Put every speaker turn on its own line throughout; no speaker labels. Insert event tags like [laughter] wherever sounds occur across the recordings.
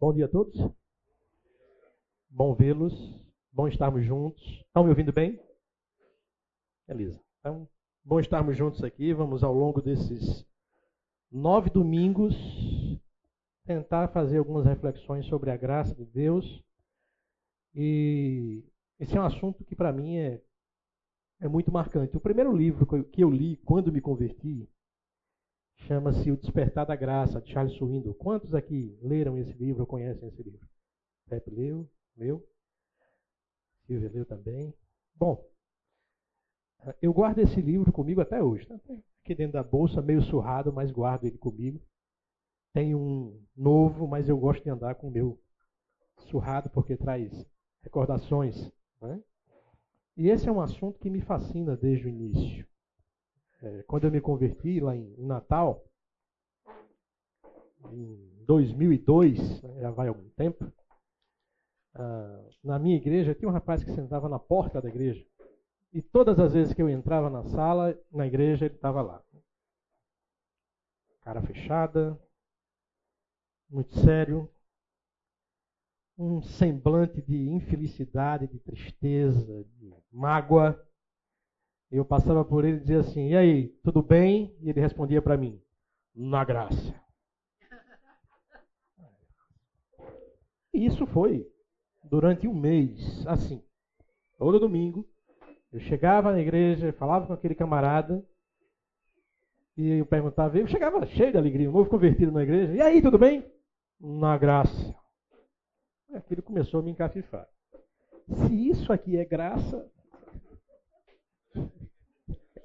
Bom dia a todos. Bom vê-los. Bom estarmos juntos. Estão me ouvindo bem? Beleza. Então, bom estarmos juntos aqui. Vamos ao longo desses nove domingos tentar fazer algumas reflexões sobre a graça de Deus. E esse é um assunto que para mim é, é muito marcante. O primeiro livro que eu li quando me converti Chama-se O Despertar da Graça, de Charles Swindoll. Quantos aqui leram esse livro ou conhecem esse livro? Pepe leu, leu. Silvia leu também. Bom, eu guardo esse livro comigo até hoje. Tá? Aqui dentro da bolsa, meio surrado, mas guardo ele comigo. Tem um novo, mas eu gosto de andar com o meu surrado porque traz recordações. Né? E esse é um assunto que me fascina desde o início é, quando eu me converti lá em, em Natal, em 2002, né, já vai algum tempo, ah, na minha igreja tinha um rapaz que sentava na porta da igreja. E todas as vezes que eu entrava na sala, na igreja, ele estava lá. Cara fechada, muito sério, um semblante de infelicidade, de tristeza, de mágoa. Eu passava por ele e dizia assim: E aí, tudo bem? E ele respondia para mim: Na graça. E isso foi durante um mês, assim. Todo domingo, eu chegava na igreja, falava com aquele camarada, e eu perguntava, eu chegava cheio de alegria, um novo convertido na igreja. E aí, tudo bem? Na graça. Aquilo começou a me encafifar. Se isso aqui é graça,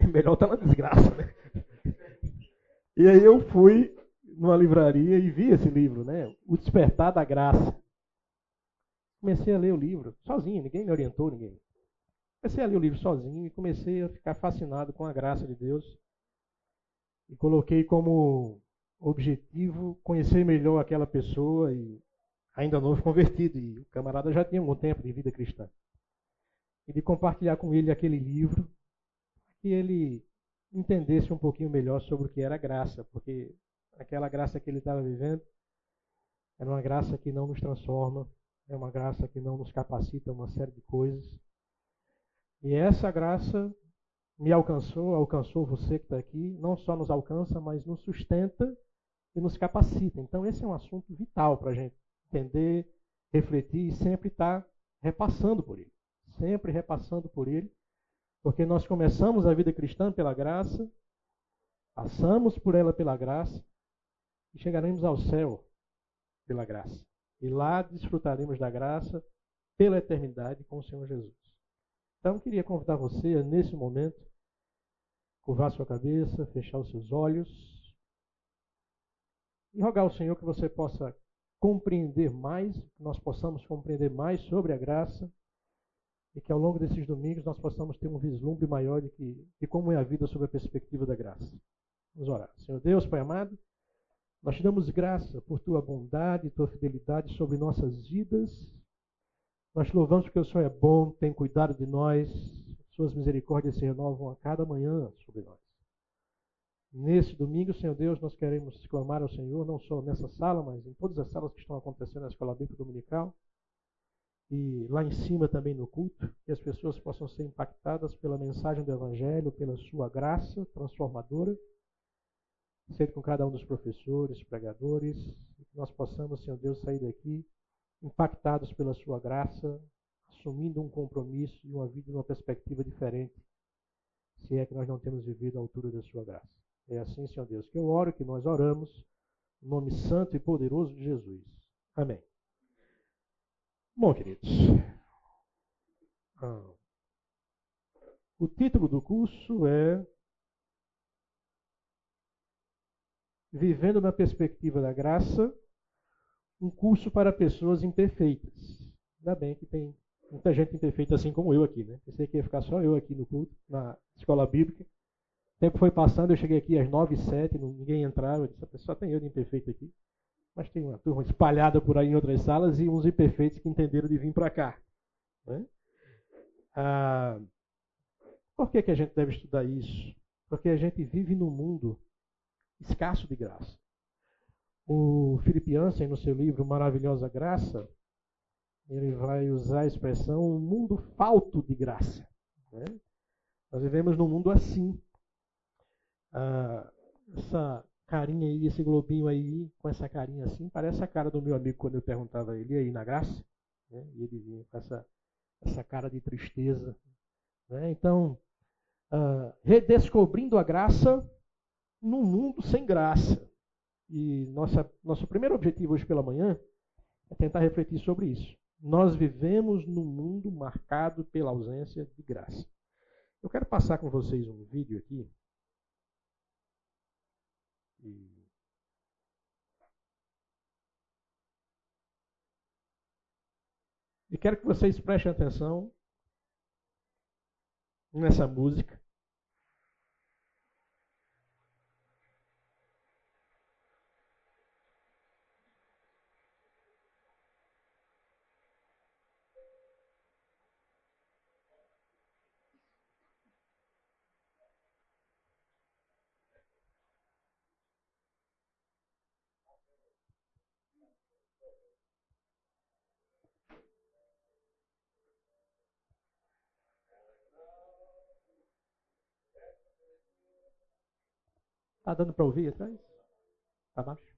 [laughs] melhor tá na desgraça, né? E aí eu fui numa livraria e vi esse livro, né? O Despertar da Graça. Comecei a ler o livro sozinho, ninguém me orientou, ninguém. Comecei a ler o livro sozinho e comecei a ficar fascinado com a graça de Deus. E coloquei como objetivo conhecer melhor aquela pessoa e ainda novo convertido. E o camarada já tinha algum tempo de vida cristã. E de compartilhar com ele aquele livro que ele entendesse um pouquinho melhor sobre o que era graça, porque aquela graça que ele estava vivendo era uma graça que não nos transforma, é uma graça que não nos capacita a uma série de coisas. E essa graça me alcançou, alcançou você que está aqui, não só nos alcança, mas nos sustenta e nos capacita. Então, esse é um assunto vital para a gente entender, refletir e sempre estar tá repassando por ele. Sempre repassando por ele porque nós começamos a vida cristã pela graça, passamos por ela pela graça e chegaremos ao céu pela graça. E lá desfrutaremos da graça pela eternidade com o Senhor Jesus. Então, eu queria convidar você nesse momento, curvar sua cabeça, fechar os seus olhos e rogar ao Senhor que você possa compreender mais, que nós possamos compreender mais sobre a graça e que ao longo desses domingos nós possamos ter um vislumbre maior de, que, de como é a vida sob a perspectiva da graça. Vamos orar. Senhor Deus, Pai amado, nós te damos graça por tua bondade e tua fidelidade sobre nossas vidas. Nós te louvamos porque o Senhor é bom, tem cuidado de nós, suas misericórdias se renovam a cada manhã sobre nós. Nesse domingo, Senhor Deus, nós queremos clamar ao Senhor, não só nessa sala, mas em todas as salas que estão acontecendo na Escola Bíblica Dominical e lá em cima também no culto, que as pessoas possam ser impactadas pela mensagem do Evangelho, pela sua graça transformadora, seja com cada um dos professores, pregadores, e que nós possamos, Senhor Deus, sair daqui impactados pela sua graça, assumindo um compromisso e uma vida numa perspectiva diferente, se é que nós não temos vivido à altura da sua graça. É assim, Senhor Deus, que eu oro, que nós oramos, no nome santo e poderoso de Jesus. Amém. Bom, queridos, ah, o título do curso é Vivendo na Perspectiva da Graça, um curso para pessoas imperfeitas. Ainda bem que tem muita gente imperfeita assim como eu aqui, né? Pensei que ia ficar só eu aqui no culto, na escola bíblica. O tempo foi passando, eu cheguei aqui às nove e sete, ninguém entrava, eu disse, só tem eu de imperfeito aqui. Mas tem uma turma espalhada por aí em outras salas e uns imperfeitos que entenderam de vir para cá. Né? Ah, por que, que a gente deve estudar isso? Porque a gente vive num mundo escasso de graça.
O Philip Ansem, no seu livro Maravilhosa Graça, ele vai usar a expressão um mundo falto de graça. Né? Nós vivemos num mundo assim. Ah, essa carinha aí, esse globinho aí, com essa carinha assim, parece a cara do meu amigo quando eu perguntava a ele, aí, na graça? Né? E ele vinha com essa, essa cara de tristeza. Né? Então, ah, redescobrindo a graça num mundo sem graça. E nossa, nosso primeiro objetivo hoje pela manhã é tentar refletir sobre isso. Nós vivemos num mundo marcado pela ausência de graça. Eu quero passar com vocês um vídeo aqui. E... e quero que vocês prestem atenção nessa música. Tá dando para ouvir atrás? Tá baixo?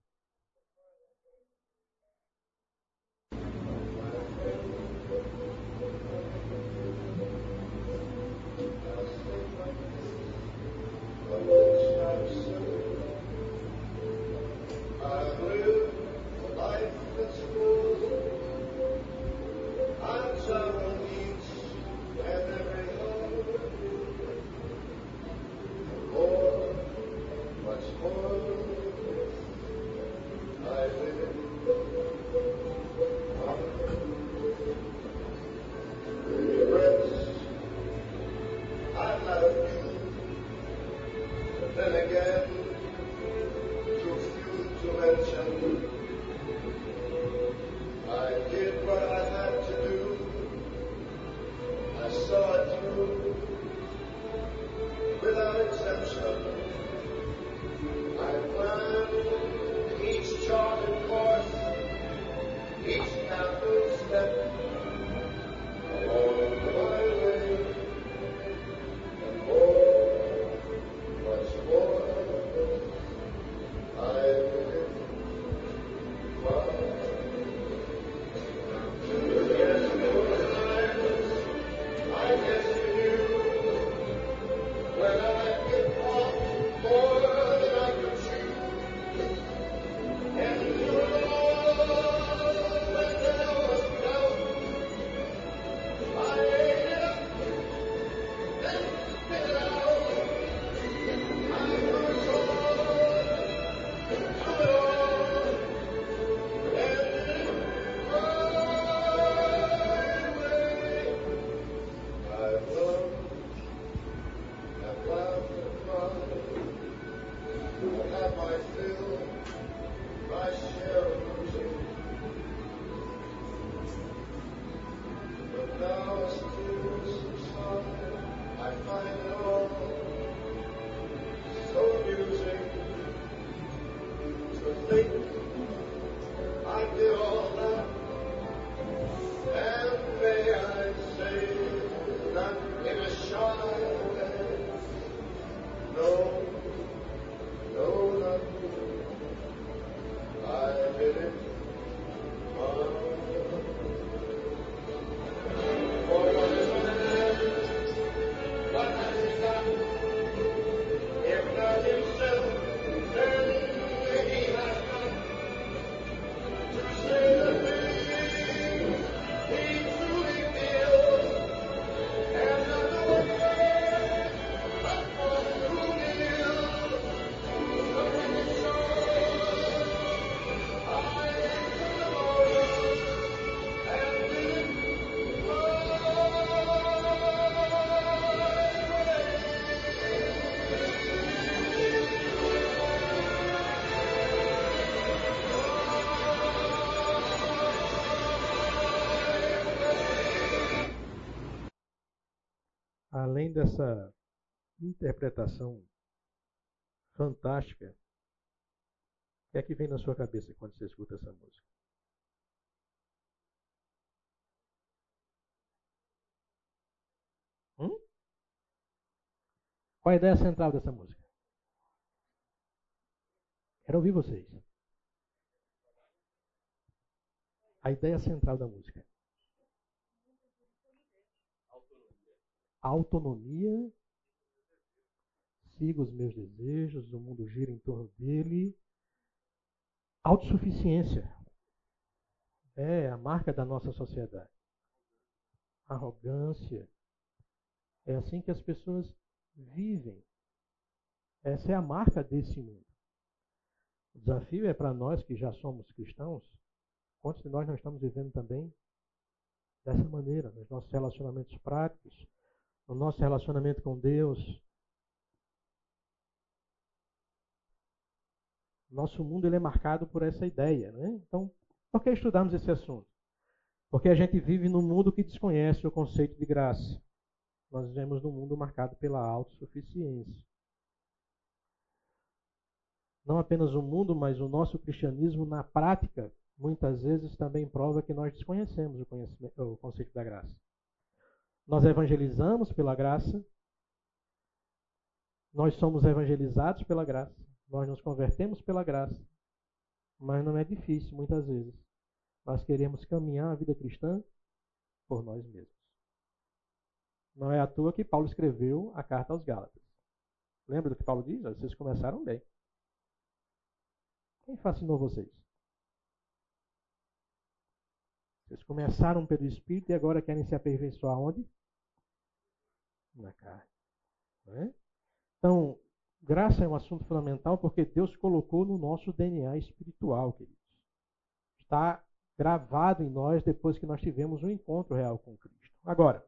Dessa interpretação fantástica,
que é que vem na sua cabeça quando você escuta essa música? Hum? Qual a ideia central dessa música? Quero ouvir vocês. A ideia central da música. Autonomia. Siga os meus desejos, o mundo gira em torno dele. Autossuficiência. É a marca da nossa sociedade. Arrogância. É assim que as pessoas vivem. Essa é a marca desse mundo. O desafio é para nós que já somos cristãos, quantos de nós não estamos vivendo também dessa maneira, nos nossos relacionamentos práticos, no nosso relacionamento com Deus. Nosso mundo ele é marcado por essa ideia. Né? Então, por que estudamos esse assunto? Porque a gente vive num mundo que desconhece o conceito de graça. Nós vivemos num mundo marcado pela autossuficiência não apenas o mundo, mas o nosso cristianismo na prática, muitas vezes também prova que nós desconhecemos o, o conceito da graça. Nós evangelizamos pela graça, nós somos evangelizados pela graça, nós nos convertemos pela graça, mas não é difícil muitas vezes. Nós queremos caminhar a vida cristã por nós mesmos. Não é à toa que Paulo escreveu a carta aos Gálatas. Lembra do que Paulo diz? Vocês começaram bem. Quem fascinou vocês? Vocês começaram pelo Espírito e agora querem se aperfeiçoar onde? Na carne. É? Então, graça é um assunto fundamental porque Deus colocou no nosso DNA espiritual, queridos. Está gravado em nós depois que nós tivemos um encontro real com Cristo. Agora,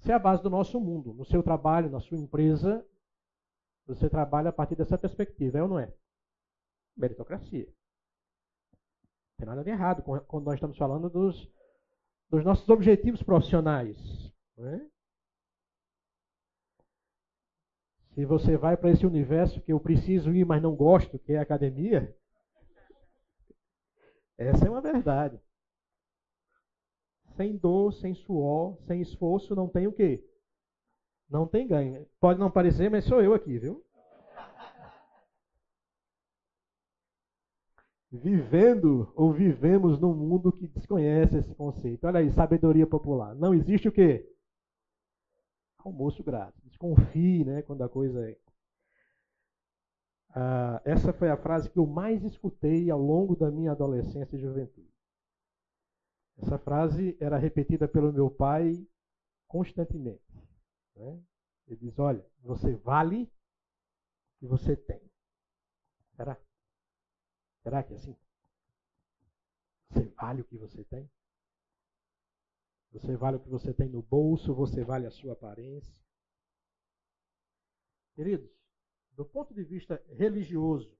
se é a base do nosso mundo, no seu trabalho, na sua empresa, você trabalha a partir dessa perspectiva, é ou não é? meritocracia. Tem nada de errado quando nós estamos falando dos, dos nossos objetivos profissionais. É? Se você vai para esse universo que eu preciso ir, mas não gosto, que é a academia, essa é uma verdade. Sem dor, sem suor, sem esforço, não tem o quê? Não tem ganho. Pode não parecer, mas sou eu aqui, viu? Vivendo ou vivemos num mundo que desconhece esse conceito. Olha aí, sabedoria popular. Não existe o quê? Almoço grátis. Desconfie, né, quando a coisa é. Ah, essa foi a frase que eu mais escutei ao longo da minha adolescência e juventude. Essa frase era repetida pelo meu pai constantemente. Né? Ele diz: Olha, você vale o que você tem. Será? Será que é assim? Você vale o que você tem? Você vale o que você tem no bolso, você vale a sua aparência. Queridos, do ponto de vista religioso,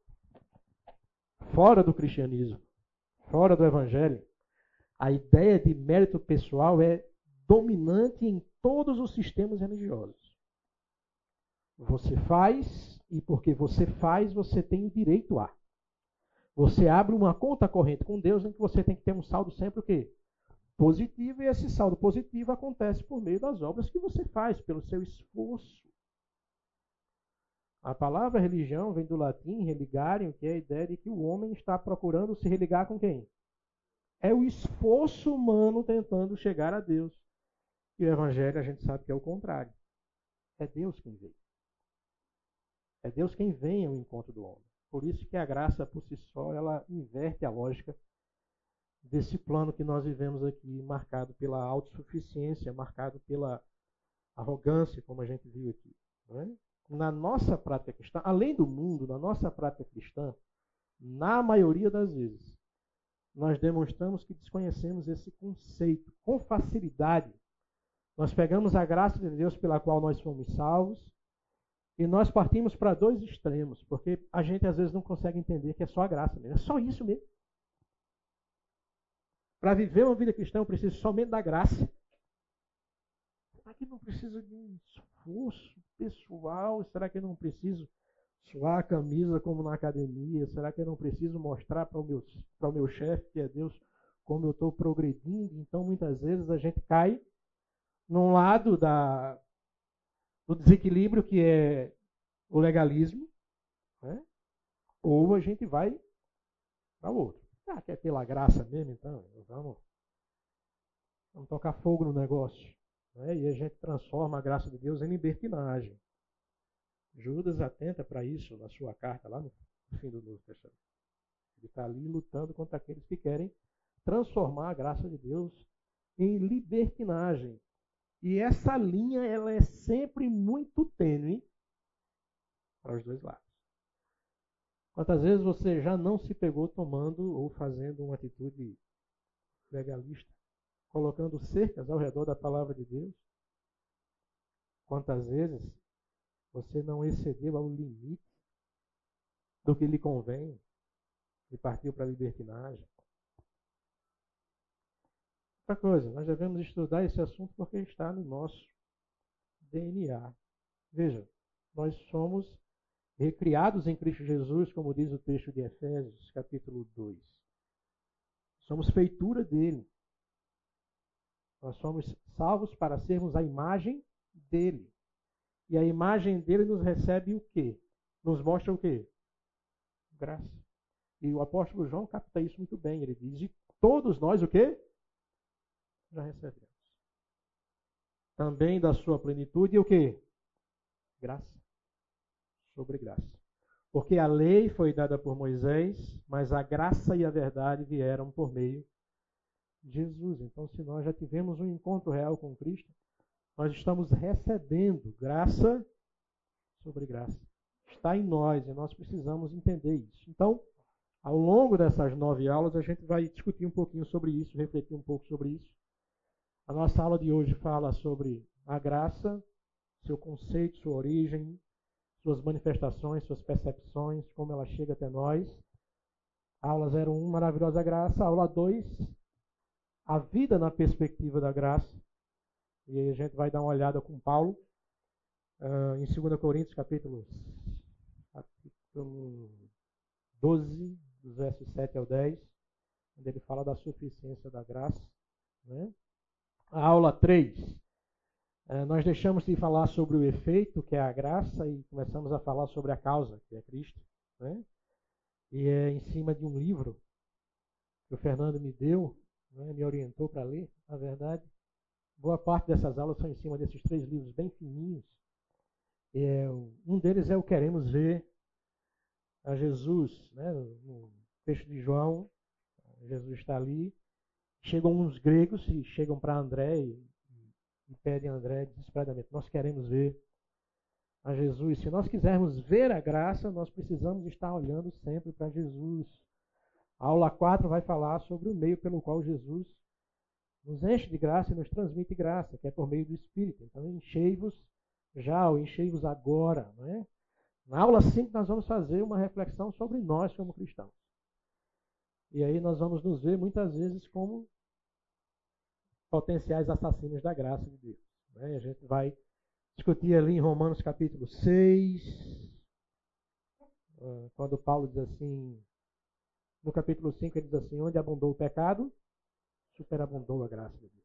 fora do cristianismo, fora do evangelho, a ideia de mérito pessoal é dominante em todos os sistemas religiosos. Você faz e porque você faz, você tem direito a. Você abre uma conta corrente com Deus em que você tem que ter um saldo sempre o quê? Positivo, e esse saldo positivo acontece por meio das obras que você faz, pelo seu esforço. A palavra religião vem do latim religarium, que é a ideia de que o homem está procurando se religar com quem? É o esforço humano tentando chegar a Deus. E o evangelho a gente sabe que é o contrário. É Deus quem vem. É Deus quem vem ao encontro do homem. Por isso que a graça por si só, ela inverte a lógica desse plano que nós vivemos aqui, marcado pela autossuficiência, marcado pela arrogância, como a gente viu aqui. É? Na nossa prática cristã, além do mundo, na nossa prática cristã, na maioria das vezes, nós demonstramos que desconhecemos esse conceito com facilidade. Nós pegamos a graça de Deus pela qual nós fomos salvos e nós partimos para dois extremos, porque a gente às vezes não consegue entender que é só a graça mesmo. É só isso mesmo. Para viver uma vida cristã, eu preciso somente da graça. Será que não preciso de um esforço pessoal? Será que eu não preciso suar a camisa como na academia? Será que eu não preciso mostrar para o meu, meu chefe, que é Deus, como eu estou progredindo? Então, muitas vezes a gente cai num lado da, do desequilíbrio, que é o legalismo, né? ou a gente vai para o outro. Ah, quer pela graça mesmo, então? Vamos, vamos tocar fogo no negócio. Né? E a gente transforma a graça de Deus em libertinagem. Judas atenta para isso na sua carta, lá no fim do Novo Testamento. Ele está ali lutando contra aqueles que querem transformar a graça de Deus em libertinagem. E essa linha ela é sempre muito tênue para os dois lados. Quantas vezes você já não se pegou tomando ou fazendo uma atitude legalista, colocando cercas ao redor da palavra de Deus? Quantas vezes você não excedeu ao limite do que lhe convém e partiu para a libertinagem? Outra coisa, nós devemos estudar esse assunto porque está no nosso DNA. Veja, nós somos recriados em Cristo Jesus, como diz o texto de Efésios, capítulo 2. Somos feitura dele. Nós somos salvos para sermos a imagem dele. E a imagem dele nos recebe o quê? Nos mostra o quê? Graça. E o apóstolo João capta isso muito bem. Ele diz: E todos nós o quê? Já recebemos. Também da sua plenitude o quê? Graça sobre graça. Porque a lei foi dada por Moisés, mas a graça e a verdade vieram por meio de Jesus. Então, se nós já tivemos um encontro real com Cristo, nós estamos recebendo graça sobre graça. Está em nós e nós precisamos entender isso. Então, ao longo dessas nove aulas, a gente vai discutir um pouquinho sobre isso, refletir um pouco sobre isso. A nossa aula de hoje fala sobre a graça, seu conceito, sua origem, suas manifestações, suas percepções, como ela chega até nós. Aula 01, Maravilhosa Graça. Aula 2, A Vida na Perspectiva da Graça. E aí a gente vai dar uma olhada com Paulo uh, em 2 Coríntios, capítulo, capítulo 12, dos versos 7 ao 10, onde ele fala da suficiência da graça. Né? A aula 3, é, nós deixamos de falar sobre o efeito, que é a graça, e começamos a falar sobre a causa, que é Cristo. Né? E é em cima de um livro que o Fernando me deu, né, me orientou para ler, na verdade. Boa parte dessas aulas são em cima desses três livros bem fininhos. É, um deles é o Queremos Ver a Jesus. Né, no texto de João, Jesus está ali. Chegam uns gregos e chegam para André e e pedem a André desesperadamente: Nós queremos ver a Jesus. Se nós quisermos ver a graça, nós precisamos estar olhando sempre para Jesus. A aula 4 vai falar sobre o meio pelo qual Jesus nos enche de graça e nos transmite graça, que é por meio do Espírito. Então, enchei-vos já, ou enchei-vos agora. Não é? Na aula 5, nós vamos fazer uma reflexão sobre nós como cristãos. E aí nós vamos nos ver muitas vezes como potenciais assassinos da graça de Deus. Né? A gente vai discutir ali em Romanos capítulo 6, ah, quando Paulo diz assim, no capítulo 5 ele diz assim, onde abundou o pecado, superabundou a graça de Deus.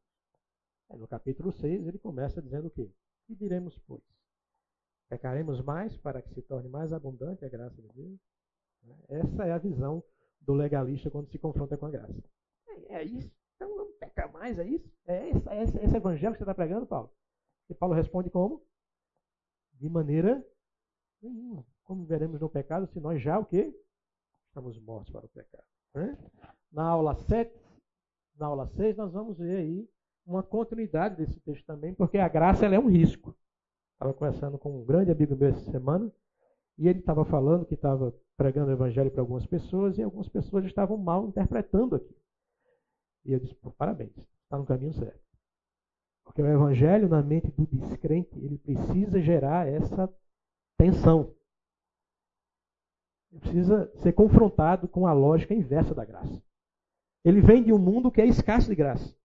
Aí no capítulo 6 ele começa dizendo o quê? Que diremos, pois? Pecaremos mais para que se torne mais abundante a graça de Deus? Essa é a visão do legalista quando se confronta com a graça. É, é isso. Então não peca mais, é isso? É esse, é esse, esse evangelho que você está pregando, Paulo? E Paulo responde como? De maneira nenhuma. Como veremos no pecado se nós já o quê? Estamos mortos para o pecado. Né? Na aula 7, na aula 6, nós vamos ver aí uma continuidade desse texto também, porque a graça é um risco. Estava conversando com um grande amigo meu essa semana, e ele estava falando que estava pregando o evangelho para algumas pessoas, e algumas pessoas estavam mal interpretando aqui. E eu disse, parabéns, está no caminho certo. Porque o evangelho na mente do descrente, ele precisa gerar essa tensão. Ele precisa ser confrontado com a lógica inversa da graça. Ele vem de um mundo que é escasso de graça.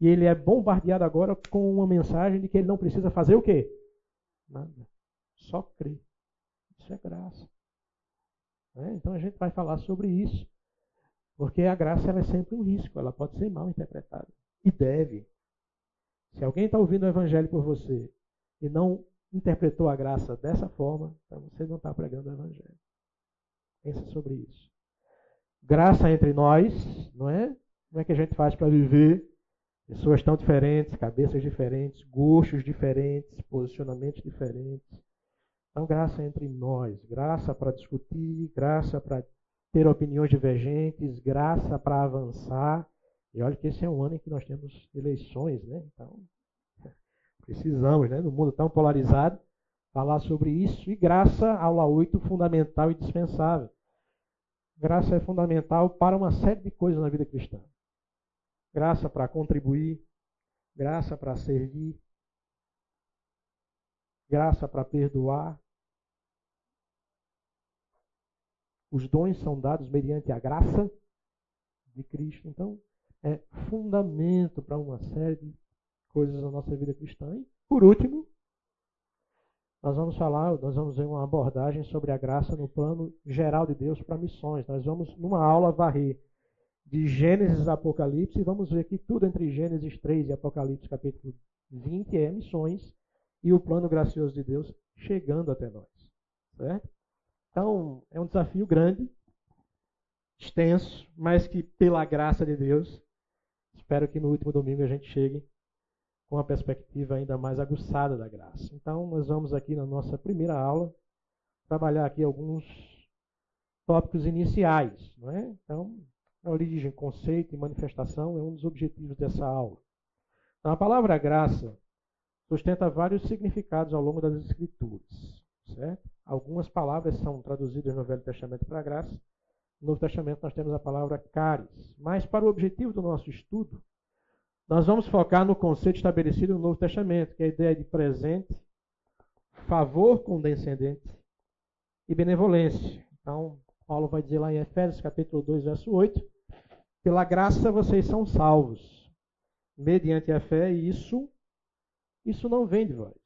E ele é bombardeado agora com uma mensagem de que ele não precisa fazer o quê? Nada. Só crer. Isso é graça. Né? Então a gente vai falar sobre isso. Porque a graça é sempre um risco, ela pode ser mal interpretada. E deve. Se alguém está ouvindo o evangelho por você e não interpretou a graça dessa forma, então você não está pregando o evangelho. Pensa sobre isso. Graça entre nós, não é? Como é que a gente faz para viver? Pessoas tão diferentes, cabeças diferentes, gostos diferentes, posicionamentos diferentes. Então, graça entre nós, graça para discutir, graça para ter opiniões divergentes, graça para avançar. E olha que esse é um ano em que nós temos eleições, né? Então, [laughs] precisamos, né? No mundo tão polarizado, falar sobre isso. E graça, aula 8, fundamental e dispensável. Graça é fundamental para uma série de coisas na vida cristã graça para contribuir, graça para servir, graça para perdoar. Os dons são dados mediante a graça de Cristo. Então, é fundamento para uma série de coisas na nossa vida cristã. E, por último, nós vamos falar, nós vamos ver uma abordagem sobre a graça no plano geral de Deus para missões. Nós vamos, numa aula, varrer de Gênesis a Apocalipse, e vamos ver que tudo entre Gênesis 3 e Apocalipse capítulo 20 é missões e o plano gracioso de Deus chegando até nós. Certo? Então, é um desafio grande, extenso, mas que pela graça de Deus, espero que no último domingo a gente chegue com uma perspectiva ainda mais aguçada da graça. Então, nós vamos aqui na nossa primeira aula trabalhar aqui alguns tópicos iniciais, não é? Então, a origem, conceito e manifestação é um dos objetivos dessa aula. Então, a palavra graça sustenta vários significados ao longo das Escrituras. Certo? Algumas palavras são traduzidas no Velho Testamento para graça. No Novo Testamento nós temos a palavra caris. Mas para o objetivo do nosso estudo, nós vamos focar no conceito estabelecido no Novo Testamento, que é a ideia de presente, favor condescendente e benevolência. Então, Paulo vai dizer lá em Efésios capítulo 2, verso 8, pela graça vocês são salvos, mediante a fé, e isso, isso não vem de vós.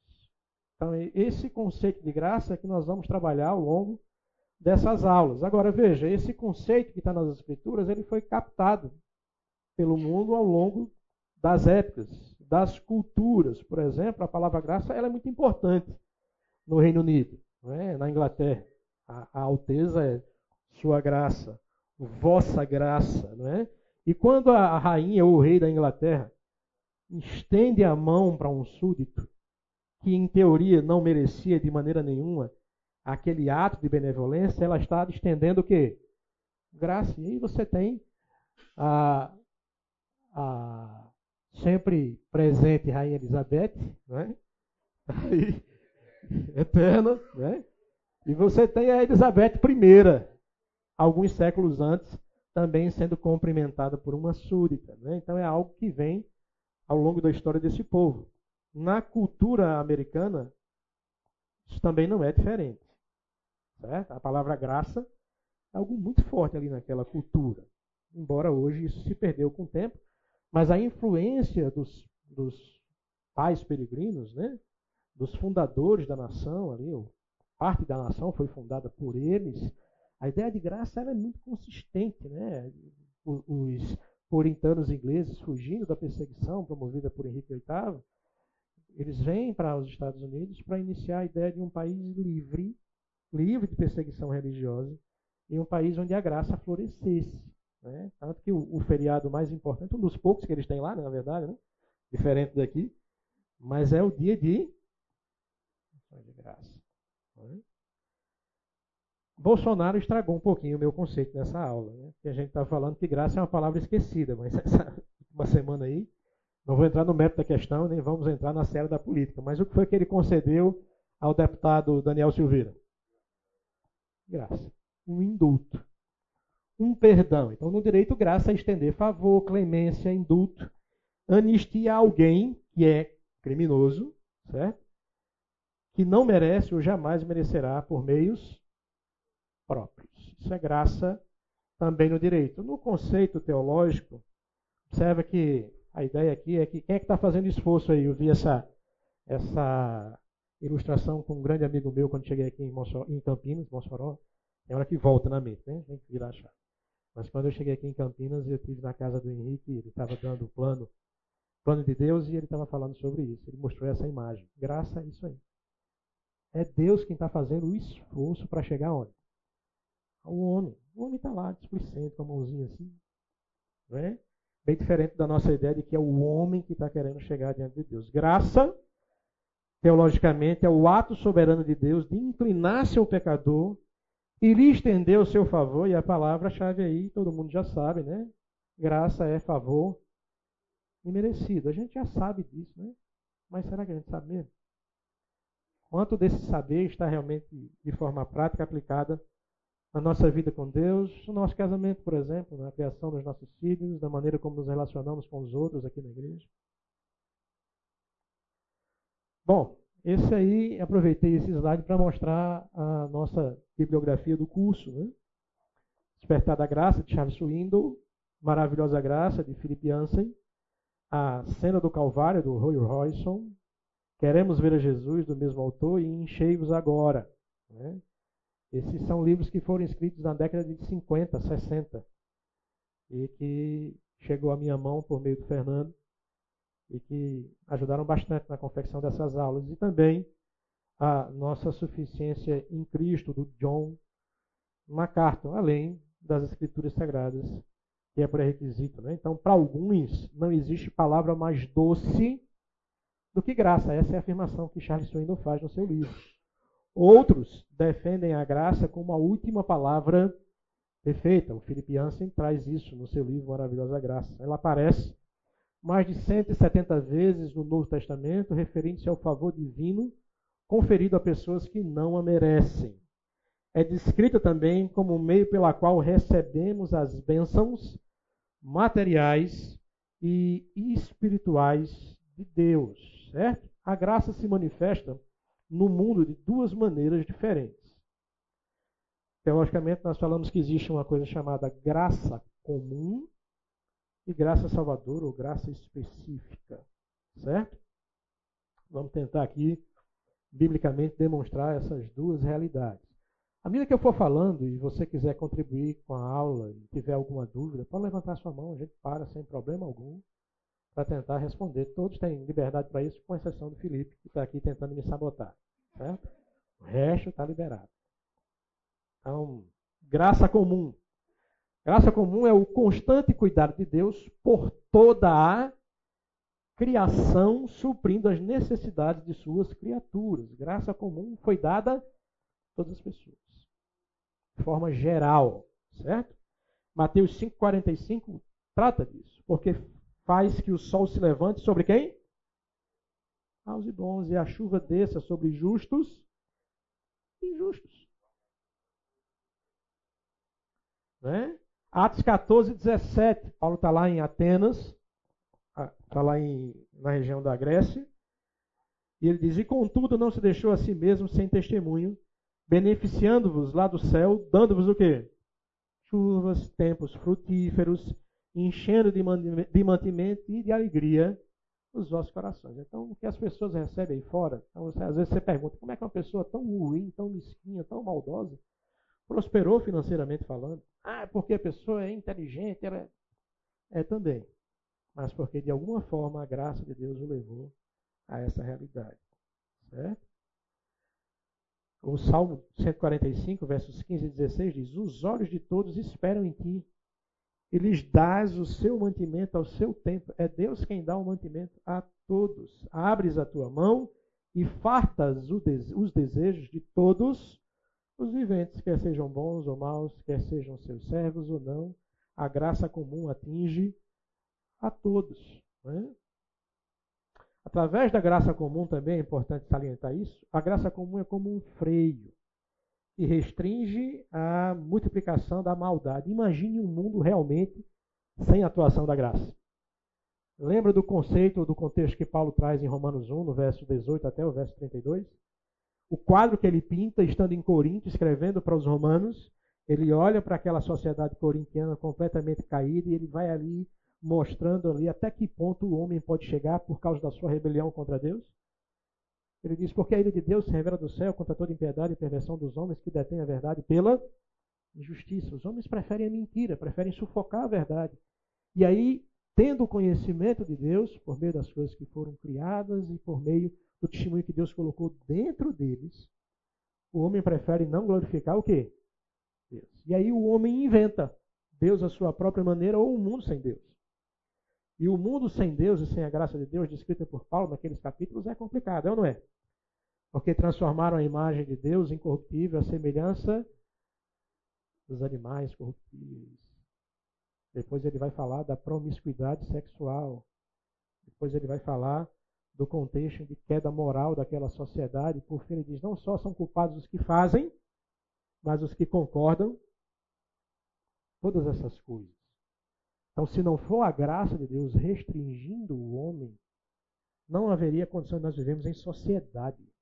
Então, esse conceito de graça é que nós vamos trabalhar ao longo dessas aulas. Agora, veja, esse conceito que está nas Escrituras, ele foi captado pelo mundo ao longo das épocas, das culturas. Por exemplo, a palavra graça ela é muito importante no Reino Unido, é? na Inglaterra. A, a alteza é sua graça, vossa graça, não é? E quando a rainha ou o rei da Inglaterra estende a mão para um súdito que em teoria não merecia de maneira nenhuma aquele ato de benevolência, ela está estendendo o quê? Graça. E aí você tem a, a sempre presente Rainha Elizabeth, né? Aí, [laughs] eterna, né? E você tem a Elizabeth I, alguns séculos antes, também sendo cumprimentada por uma súdita. Né? Então é algo que vem ao longo da história desse povo. Na cultura americana, isso também não é diferente. Certo? A palavra graça é algo muito forte ali naquela cultura. Embora hoje isso se perdeu com o tempo, mas a influência dos, dos pais peregrinos, né? dos fundadores da nação ali, parte da nação foi fundada por eles, a ideia de graça é muito consistente. Né? Os puritanos ingleses, fugindo da perseguição promovida por Henrique VIII, eles vêm para os Estados Unidos para iniciar a ideia de um país livre, livre de perseguição religiosa, e um país onde a graça florescesse. Né? Tanto que o, o, feriado mais importante, um dos poucos que eles têm lá, né, na verdade, né? diferente daqui, mas é o dia de, de graça. Né? Bolsonaro estragou um pouquinho o meu conceito nessa aula. Né? A gente está falando que graça é uma palavra esquecida, mas [laughs] essa uma semana aí, não vou entrar no método da questão, nem vamos entrar na série da política. Mas o que foi que ele concedeu ao deputado Daniel Silveira? Graça. Um indulto. Um perdão. Então, no direito, graça é estender favor, clemência, indulto, anistia a alguém que é criminoso, certo? Que não merece ou jamais merecerá por meios próprios. Isso é graça também no direito. No conceito teológico, observa que a ideia aqui é que quem é que está fazendo esforço aí? Eu vi essa, essa ilustração com um grande amigo meu quando cheguei aqui em, Mossoró, em Campinas, Mossoró. Tem hora que volta na mente, né? Tem que virar a chave. Mas quando eu cheguei aqui em Campinas, eu estive na casa do Henrique, ele estava dando o plano, plano de Deus e ele estava falando sobre isso. Ele mostrou essa imagem. Graça é isso aí. É Deus quem está fazendo o esforço para chegar onde? O homem. O homem está lá, displicente, com a mãozinha assim. Não é? Bem diferente da nossa ideia de que é o homem que está querendo chegar diante de Deus. Graça, teologicamente, é o ato soberano de Deus de inclinar-se ao pecador e lhe estender o seu favor. E a palavra-chave aí, todo mundo já sabe, né? Graça é favor imerecido. A gente já sabe disso, né? Mas será que a gente sabe mesmo? Quanto desse saber está realmente de forma prática aplicada na nossa vida com Deus, no nosso casamento, por exemplo, na criação dos nossos filhos, na maneira como nos relacionamos com os outros aqui na igreja. Bom, esse aí, aproveitei esse slide para mostrar a nossa bibliografia do curso. Né? Despertar da Graça, de Charles Swindoll, Maravilhosa Graça, de Philip Jansen, A Cena do Calvário, do Roy Royson, Queremos ver a Jesus, do mesmo autor, e Enchei-vos Agora. Né? Esses são livros que foram escritos na década de 50, 60 e que chegou à minha mão por meio do Fernando e que ajudaram bastante na confecção dessas aulas e também a nossa suficiência em Cristo do John MacArthur, além das escrituras sagradas que é pré-requisito. Né? Então, para alguns, não existe palavra mais doce do que graça. Essa é a afirmação que Charles Swindoll faz no seu livro. Outros defendem a graça como a última palavra perfeita. O Philip Jansen traz isso no seu livro Maravilhosa Graça. Ela aparece mais de 170 vezes no Novo Testamento, referindo-se ao favor divino conferido a pessoas que não a merecem. É descrita também como o meio pela qual recebemos as bênçãos materiais e espirituais de Deus, certo? A graça se manifesta no mundo de duas maneiras diferentes. Teologicamente, nós falamos que existe uma coisa chamada graça comum e graça salvadora ou graça específica, certo? Vamos tentar aqui, biblicamente, demonstrar essas duas realidades. À medida que eu for falando e você quiser contribuir com a aula e tiver alguma dúvida, pode levantar sua mão, a gente para sem problema algum para tentar responder. Todos têm liberdade para isso, com exceção do Felipe, que está aqui tentando me sabotar. Certo? O resto está liberado. Então, graça comum. Graça comum é o constante cuidado de Deus por toda a criação, suprindo as necessidades de suas criaturas. Graça comum foi dada a todas as pessoas, de forma geral, certo? Mateus 5,45 trata disso, porque faz que o sol se levante sobre quem? Aos e bons, e a chuva desça sobre justos e injustos. Né? Atos 14, 17. Paulo está lá em Atenas, está lá em, na região da Grécia, e ele diz: E contudo não se deixou a si mesmo sem testemunho, beneficiando-vos lá do céu, dando-vos o quê? Chuvas, tempos frutíferos, enchendo de mantimento e de alegria os vossos corações. Então, o que as pessoas recebem aí fora, então, você, às vezes você pergunta, como é que uma pessoa tão ruim, tão mesquinha, tão maldosa, prosperou financeiramente falando? Ah, é porque a pessoa é inteligente, ela é, é também. Mas porque de alguma forma a graça de Deus o levou a essa realidade. Certo? O Salmo 145, versos 15 e 16 diz: Os olhos de todos esperam em ti, e lhes dás o seu mantimento ao seu tempo. É Deus quem dá o mantimento a todos. Abres a tua mão e fartas os desejos de todos os viventes, quer sejam bons ou maus, quer sejam seus servos ou não. A graça comum atinge a todos. Né? Através da graça comum também é importante salientar isso. A graça comum é como um freio e restringe a multiplicação da maldade. Imagine um mundo realmente sem atuação da graça. Lembra do conceito, do contexto que Paulo traz em Romanos 1, no verso 18 até o verso 32? O quadro que ele pinta, estando em Corinto, escrevendo para os romanos, ele olha para aquela sociedade corintiana completamente caída e ele vai ali mostrando ali até que ponto o homem pode chegar por causa da sua rebelião contra Deus. Ele diz: Porque a ira de Deus se revela do céu contra toda impiedade e perversão dos homens que detêm a verdade pela injustiça. Os homens preferem a mentira, preferem sufocar a verdade. E aí, tendo o conhecimento de Deus, por meio das coisas que foram criadas e por meio do testemunho que Deus colocou dentro deles, o homem prefere não glorificar o quê? Deus. E aí o homem inventa Deus à sua própria maneira ou um mundo sem Deus. E o mundo sem Deus e sem a graça de Deus, descrita por Paulo naqueles capítulos, é complicado, é ou não é? Porque transformaram a imagem de Deus incorruptível, a semelhança dos animais corruptíveis. Depois ele vai falar da promiscuidade sexual. Depois ele vai falar do contexto de queda moral daquela sociedade. Por fim, ele diz: não só são culpados os que fazem, mas os que concordam. Todas essas coisas. Então, se não for a graça de Deus restringindo o homem, não haveria condição de nós vivemos em sociedade.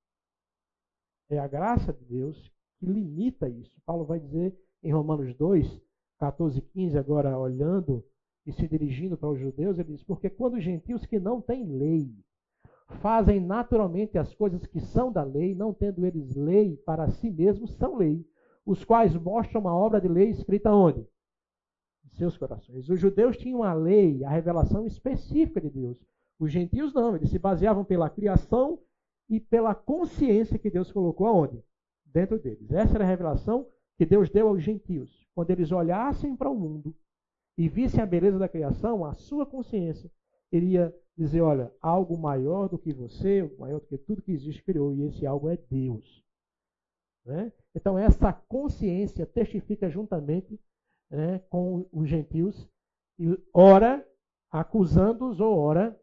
É a graça de Deus que limita isso. Paulo vai dizer em Romanos 2, 14 e 15, agora olhando e se dirigindo para os judeus, ele diz: Porque quando os gentios que não têm lei fazem naturalmente as coisas que são da lei, não tendo eles lei para si mesmos, são lei, os quais mostram uma obra de lei escrita onde? Em seus corações. Os judeus tinham a lei, a revelação específica de Deus. Os gentios não, eles se baseavam pela criação e pela consciência que Deus colocou aonde? Dentro deles. Essa era a revelação que Deus deu aos gentios. Quando eles olhassem para o mundo e vissem a beleza da criação, a sua consciência iria dizer: olha, algo maior do que você, maior do que tudo que existe criou, e esse algo é Deus. Né? Então, essa consciência testifica juntamente né, com os gentios, e ora acusando-os ou ora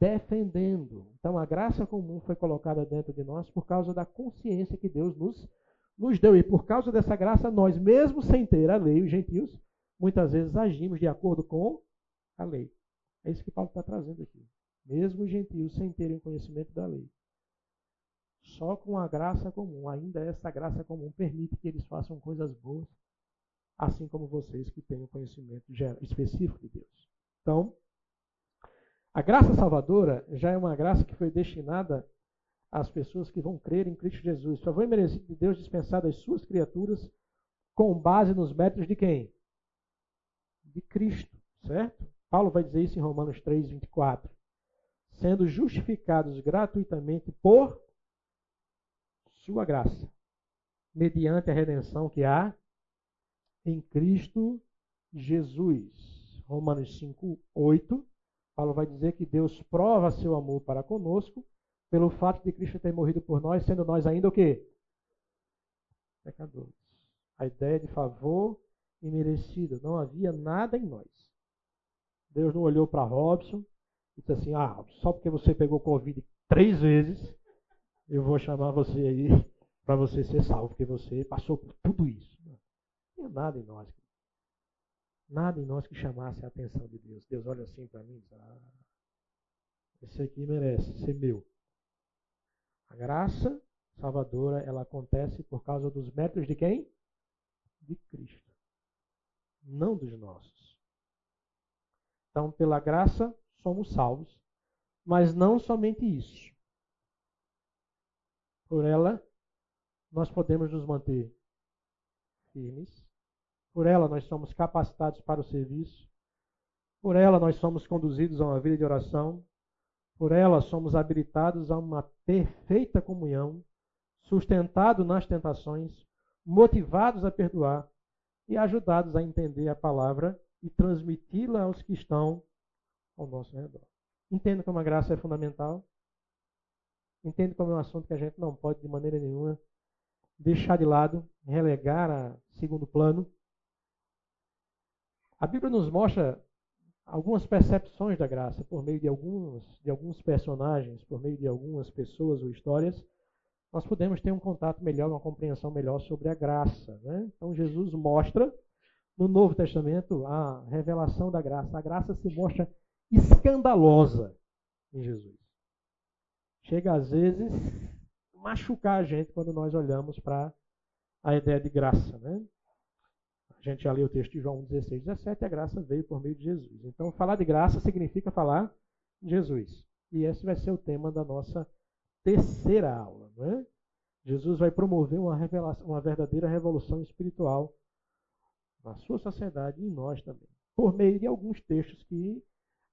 defendendo. Então, a graça comum foi colocada dentro de nós por causa da consciência que Deus nos nos deu. E por causa dessa graça, nós, mesmo sem ter a lei, os gentios, muitas vezes agimos de acordo com a lei. É isso que Paulo está trazendo aqui. Mesmo os gentios sem terem conhecimento da lei. Só com a graça comum, ainda essa graça comum permite que eles façam coisas boas, assim como vocês que têm o conhecimento específico de Deus. Então, a graça salvadora já é uma graça que foi destinada as pessoas que vão crer em Cristo Jesus. Favor merecido de Deus dispensado às suas criaturas com base nos métodos de quem? De Cristo, certo? Paulo vai dizer isso em Romanos 3, 24. Sendo justificados gratuitamente por sua graça, mediante a redenção que há em Cristo Jesus. Romanos 5, 8. Paulo vai dizer que Deus prova seu amor para conosco pelo fato de Cristo ter morrido por nós, sendo nós ainda o quê? Pecadores. A ideia de favor imerecido. Não havia nada em nós. Deus não olhou para Robson e disse assim: ah, só porque você pegou Covid três vezes, eu vou chamar você aí [laughs] para você ser salvo, porque você passou por tudo isso. Não tinha nada em nós. Nada em nós que chamasse a atenção de Deus. Deus olha assim para mim e diz: ah, esse aqui merece ser meu. A graça salvadora, ela acontece por causa dos métodos de quem? De Cristo. Não dos nossos. Então, pela graça, somos salvos. Mas não somente isso. Por ela, nós podemos nos manter firmes. Por ela, nós somos capacitados para o serviço. Por ela, nós somos conduzidos a uma vida de oração. Por ela somos habilitados a uma perfeita comunhão, sustentados nas tentações, motivados a perdoar e ajudados a entender a palavra e transmiti-la aos que estão ao nosso redor. Entendo como a graça é fundamental. Entendo como é um assunto que a gente não pode de maneira nenhuma deixar de lado, relegar a segundo plano. A Bíblia nos mostra algumas percepções da graça por meio de alguns, de alguns personagens, por meio de algumas pessoas ou histórias, nós podemos ter um contato melhor, uma compreensão melhor sobre a graça. Né? Então Jesus mostra no Novo Testamento a revelação da graça. A graça se mostra escandalosa em Jesus. Chega às vezes machucar a gente quando nós olhamos para a ideia de graça. Né? A gente já leu o texto de João 16, 17, a graça veio por meio de Jesus. Então, falar de graça significa falar de Jesus. E esse vai ser o tema da nossa terceira aula. Não é? Jesus vai promover uma, uma verdadeira revolução espiritual na sua sociedade e em nós também. Por meio de alguns textos que,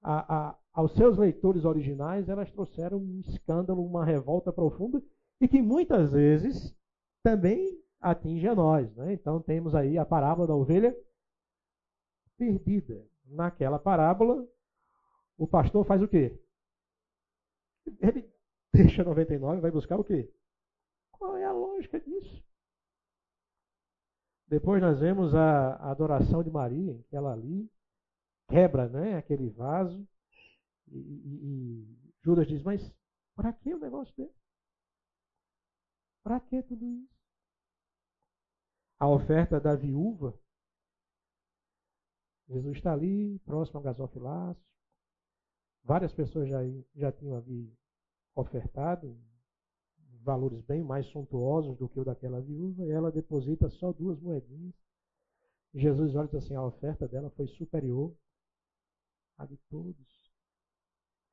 a, a, aos seus leitores originais, elas trouxeram um escândalo, uma revolta profunda e que muitas vezes também atinge a nós. Né? Então temos aí a parábola da ovelha perdida. Naquela parábola, o pastor faz o quê? Ele deixa 99 e vai buscar o quê? Qual é a lógica disso? Depois nós vemos a, adoração de Maria, que ela ali quebra né, aquele vaso. E, e, e Judas diz, mas para que o negócio dele? Para que tudo isso? A oferta da viúva. Jesus está ali, próximo ao gasofilácio. Várias pessoas já, já tinham ali ofertado valores bem mais suntuosos do que o daquela viúva, e ela deposita só duas moedinhas. Jesus olha e diz assim: a oferta dela foi superior à de todos.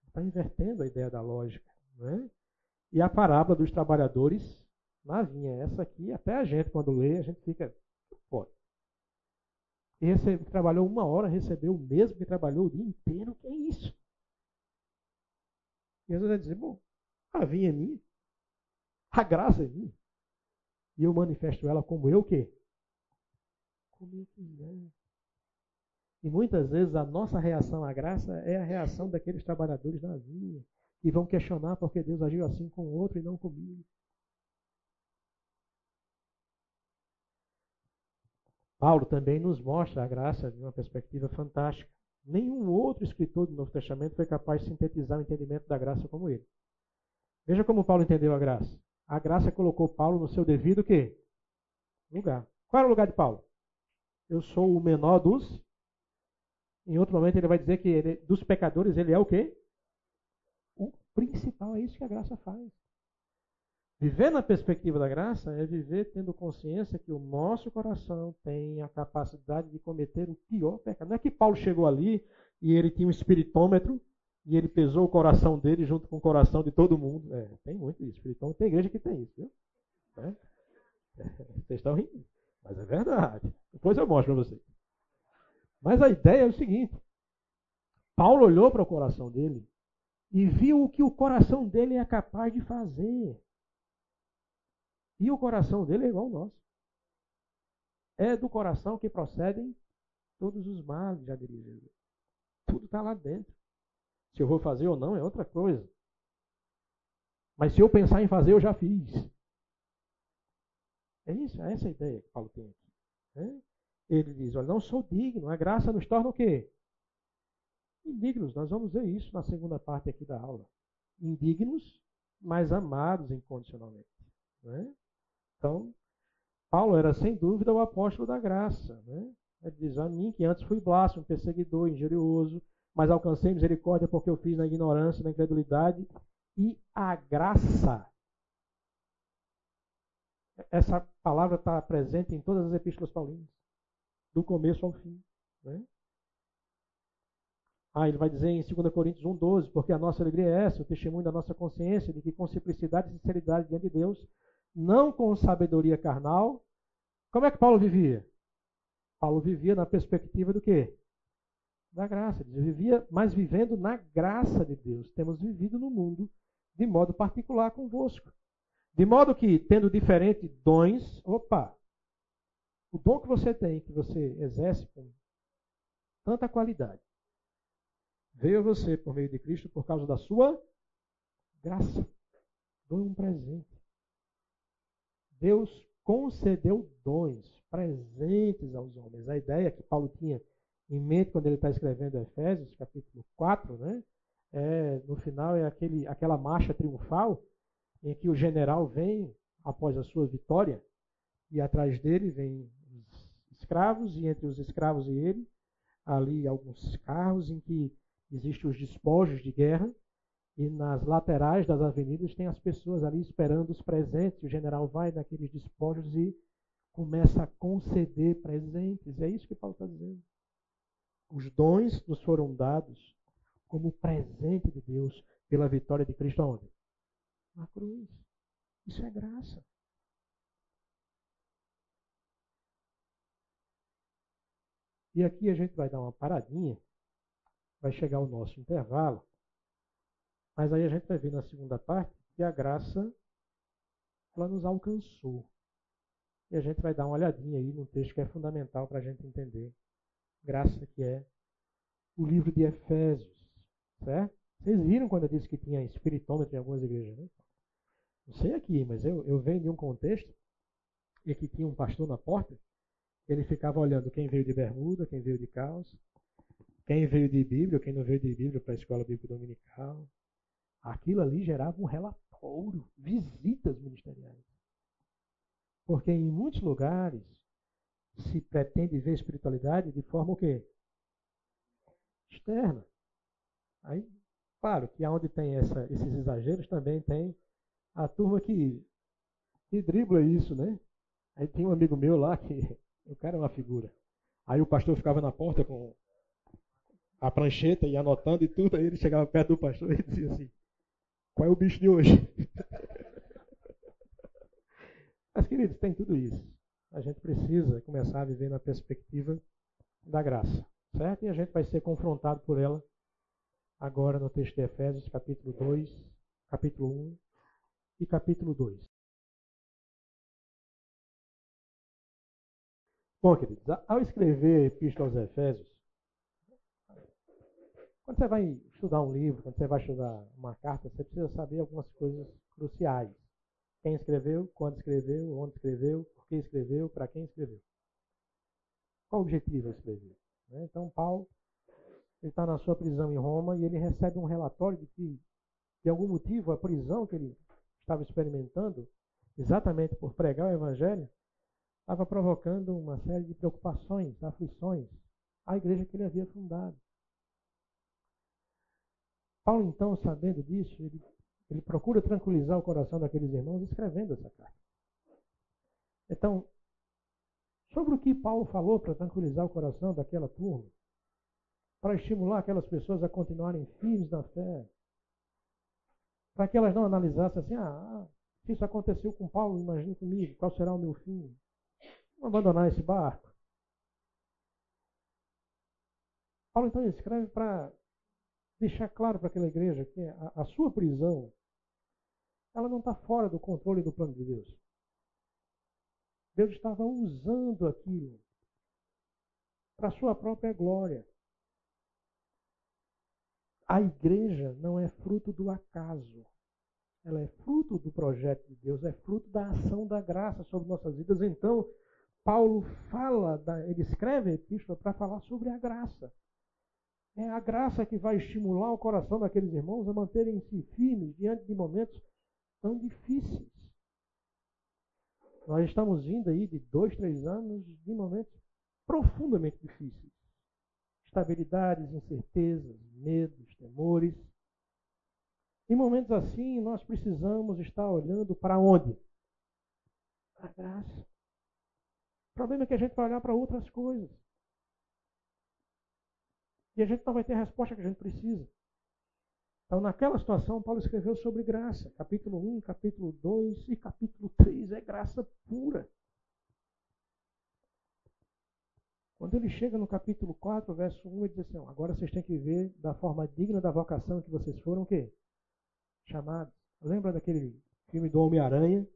Está invertendo a ideia da lógica. Né? E a parábola dos trabalhadores na vinha, essa aqui, até a gente, quando lê, a gente fica. Pode. E recebe, trabalhou uma hora, recebeu o mesmo que trabalhou o dia inteiro. Que é isso? E Jesus vai dizer: bom, a vinha é minha. A graça é minha. E eu manifesto ela como eu que? Como eu quiser. E muitas vezes a nossa reação à graça é a reação daqueles trabalhadores da vinha, que vão questionar porque Deus agiu assim com o outro e não comigo. Paulo também nos mostra a graça de uma perspectiva fantástica. Nenhum outro escritor do Novo Testamento foi capaz de sintetizar o entendimento da graça como ele. Veja como Paulo entendeu a graça a graça colocou Paulo no seu devido quê? lugar. Qual era o lugar de Paulo? Eu sou o menor dos. Em outro momento ele vai dizer que ele, dos pecadores ele é o quê? O principal. É isso que a graça faz. Viver na perspectiva da graça é viver tendo consciência que o nosso coração tem a capacidade de cometer o pior pecado. Não é que Paulo chegou ali e ele tinha um espiritômetro e ele pesou o coração dele junto com o coração de todo mundo. É, tem muito isso. Então tem igreja que tem isso, viu? É. Vocês estão rindo. Mas é verdade. Depois eu mostro para vocês. Mas a ideia é o seguinte: Paulo olhou para o coração dele e viu o que o coração dele é capaz de fazer. E o coração dele é igual ao nosso. É do coração que procedem todos os males, já diria Jesus. Tudo está lá dentro. Se eu vou fazer ou não é outra coisa. Mas se eu pensar em fazer, eu já fiz. É isso, é essa a ideia que Paulo tem aqui. Né? Ele diz: Olha, não sou digno, a graça nos torna o quê? Indignos. Nós vamos ver isso na segunda parte aqui da aula. Indignos, mas amados incondicionalmente. Né? Então, Paulo era sem dúvida o apóstolo da graça. Né? Ele diz a mim que antes fui blasfemo, perseguidor, injurioso, mas alcancei misericórdia porque eu fiz na ignorância, na incredulidade e a graça. Essa palavra está presente em todas as epístolas paulinas, do começo ao fim. Né? Ah, ele vai dizer em 2 Coríntios 1,12, porque a nossa alegria é essa, o testemunho da nossa consciência, de que com simplicidade e sinceridade diante de Deus, não com sabedoria carnal. Como é que Paulo vivia? Paulo vivia na perspectiva do quê? da graça. Ele vivia, mas vivendo na graça de Deus. Temos vivido no mundo de modo particular convosco. De modo que, tendo diferentes dons, opa, o dom que você tem, que você exerce com tanta qualidade, veio a você por meio de Cristo por causa da sua graça. Dou um presente. Deus concedeu dons, presentes aos homens. A ideia que Paulo tinha em mente quando ele está escrevendo Efésios, capítulo 4, né? É, no final é aquele, aquela marcha triunfal em que o general vem após a sua vitória e atrás dele vem os escravos e entre os escravos e ele ali alguns carros em que existem os despojos de guerra e nas laterais das avenidas tem as pessoas ali esperando os presentes. O general vai naqueles despojos e começa a conceder presentes. É isso que Paulo está dizendo. Os dons nos foram dados como presente de Deus pela vitória de Cristo aonde? Na cruz. Isso é graça. E aqui a gente vai dar uma paradinha, vai chegar o nosso intervalo, mas aí a gente vai ver na segunda parte que a graça ela nos alcançou. E a gente vai dar uma olhadinha aí no texto que é fundamental para a gente entender. Graça que é o livro de Efésios, certo? Vocês viram quando eu disse que tinha espiritômetro em algumas igrejas, né? Não sei aqui, mas eu, eu venho de um contexto e que tinha um pastor na porta, ele ficava olhando quem veio de bermuda, quem veio de calça, quem veio de Bíblia, quem não veio de Bíblia para a escola bíblica dominical. Aquilo ali gerava um relatório, visitas ministeriais. Porque em muitos lugares se pretende ver espiritualidade de forma o quê? Externa. Aí, claro que onde tem essa, esses exageros também tem a turma que, que dribla isso, né? Aí tem um amigo meu lá que [laughs] o cara é uma figura. Aí o pastor ficava na porta com a prancheta e anotando e tudo, aí ele chegava perto do pastor e dizia assim: Qual é o bicho de hoje? [laughs] Mas, queridos, tem tudo isso. A gente precisa começar a viver na perspectiva da graça, certo? E a gente vai ser confrontado por ela agora no texto de Efésios, capítulo 2, capítulo 1 e capítulo 2. Bom, queridos, ao escrever a Epístola aos Efésios, quando você vai estudar um livro, quando você vai estudar uma carta, você precisa saber algumas coisas cruciais. Quem escreveu, quando escreveu, onde escreveu, por que escreveu, para quem escreveu. Qual o objetivo de escrever? Né? Então, Paulo está na sua prisão em Roma e ele recebe um relatório de que, de algum motivo, a prisão que ele estava experimentando, exatamente por pregar o Evangelho, estava provocando uma série de preocupações, aflições à igreja que ele havia fundado. Paulo, então, sabendo disso, ele, ele procura tranquilizar o coração daqueles irmãos escrevendo essa carta. Então, sobre o que Paulo falou para tranquilizar o coração daquela turma, para estimular aquelas pessoas a continuarem firmes na fé, para que elas não analisassem assim, ah, se isso aconteceu com Paulo, imagine comigo, qual será o meu fim? Vamos abandonar esse barco. Paulo então escreve para deixar claro para aquela igreja que a, a sua prisão ela não está fora do controle do plano de Deus. Deus estava usando aquilo para sua própria glória. A igreja não é fruto do acaso. Ela é fruto do projeto de Deus, é fruto da ação da graça sobre nossas vidas. Então, Paulo fala, ele escreve a epístola para falar sobre a graça. É a graça que vai estimular o coração daqueles irmãos a manterem-se firmes diante de momentos tão difíceis. Nós estamos vindo aí de dois, três anos de momentos profundamente difíceis. Estabilidades, incertezas, medos, temores. Em momentos assim, nós precisamos estar olhando para onde? Para a graça. O problema é que a gente vai olhar para outras coisas. E a gente não vai ter a resposta que a gente precisa. Então, naquela situação, Paulo escreveu sobre graça. Capítulo 1, capítulo 2 e capítulo 3 é graça pura. Quando ele chega no capítulo 4, verso 1, ele diz assim: agora vocês têm que viver da forma digna da vocação que vocês foram o quê? chamados. Lembra daquele filme do Homem-Aranha?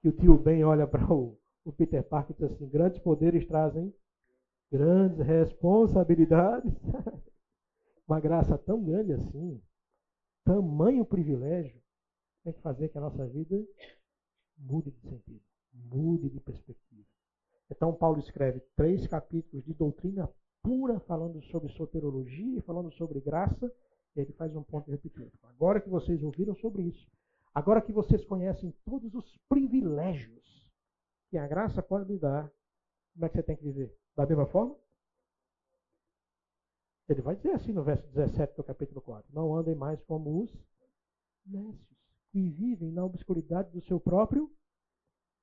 Que o tio Ben olha para o, o Peter Parker e diz assim: grandes poderes trazem grandes responsabilidades. [laughs] Uma graça tão grande assim, tamanho privilégio, tem que fazer que a nossa vida mude de sentido, mude de perspectiva. Então, Paulo escreve três capítulos de doutrina pura, falando sobre soterologia, falando sobre graça, e ele faz um ponto repetido. Agora que vocês ouviram sobre isso, agora que vocês conhecem todos os privilégios que a graça pode lhe dar, como é que você tem que viver? Da mesma forma? Ele vai dizer assim no verso 17 do capítulo 4: Não andem mais como os nécios, que vivem na obscuridade do seu próprio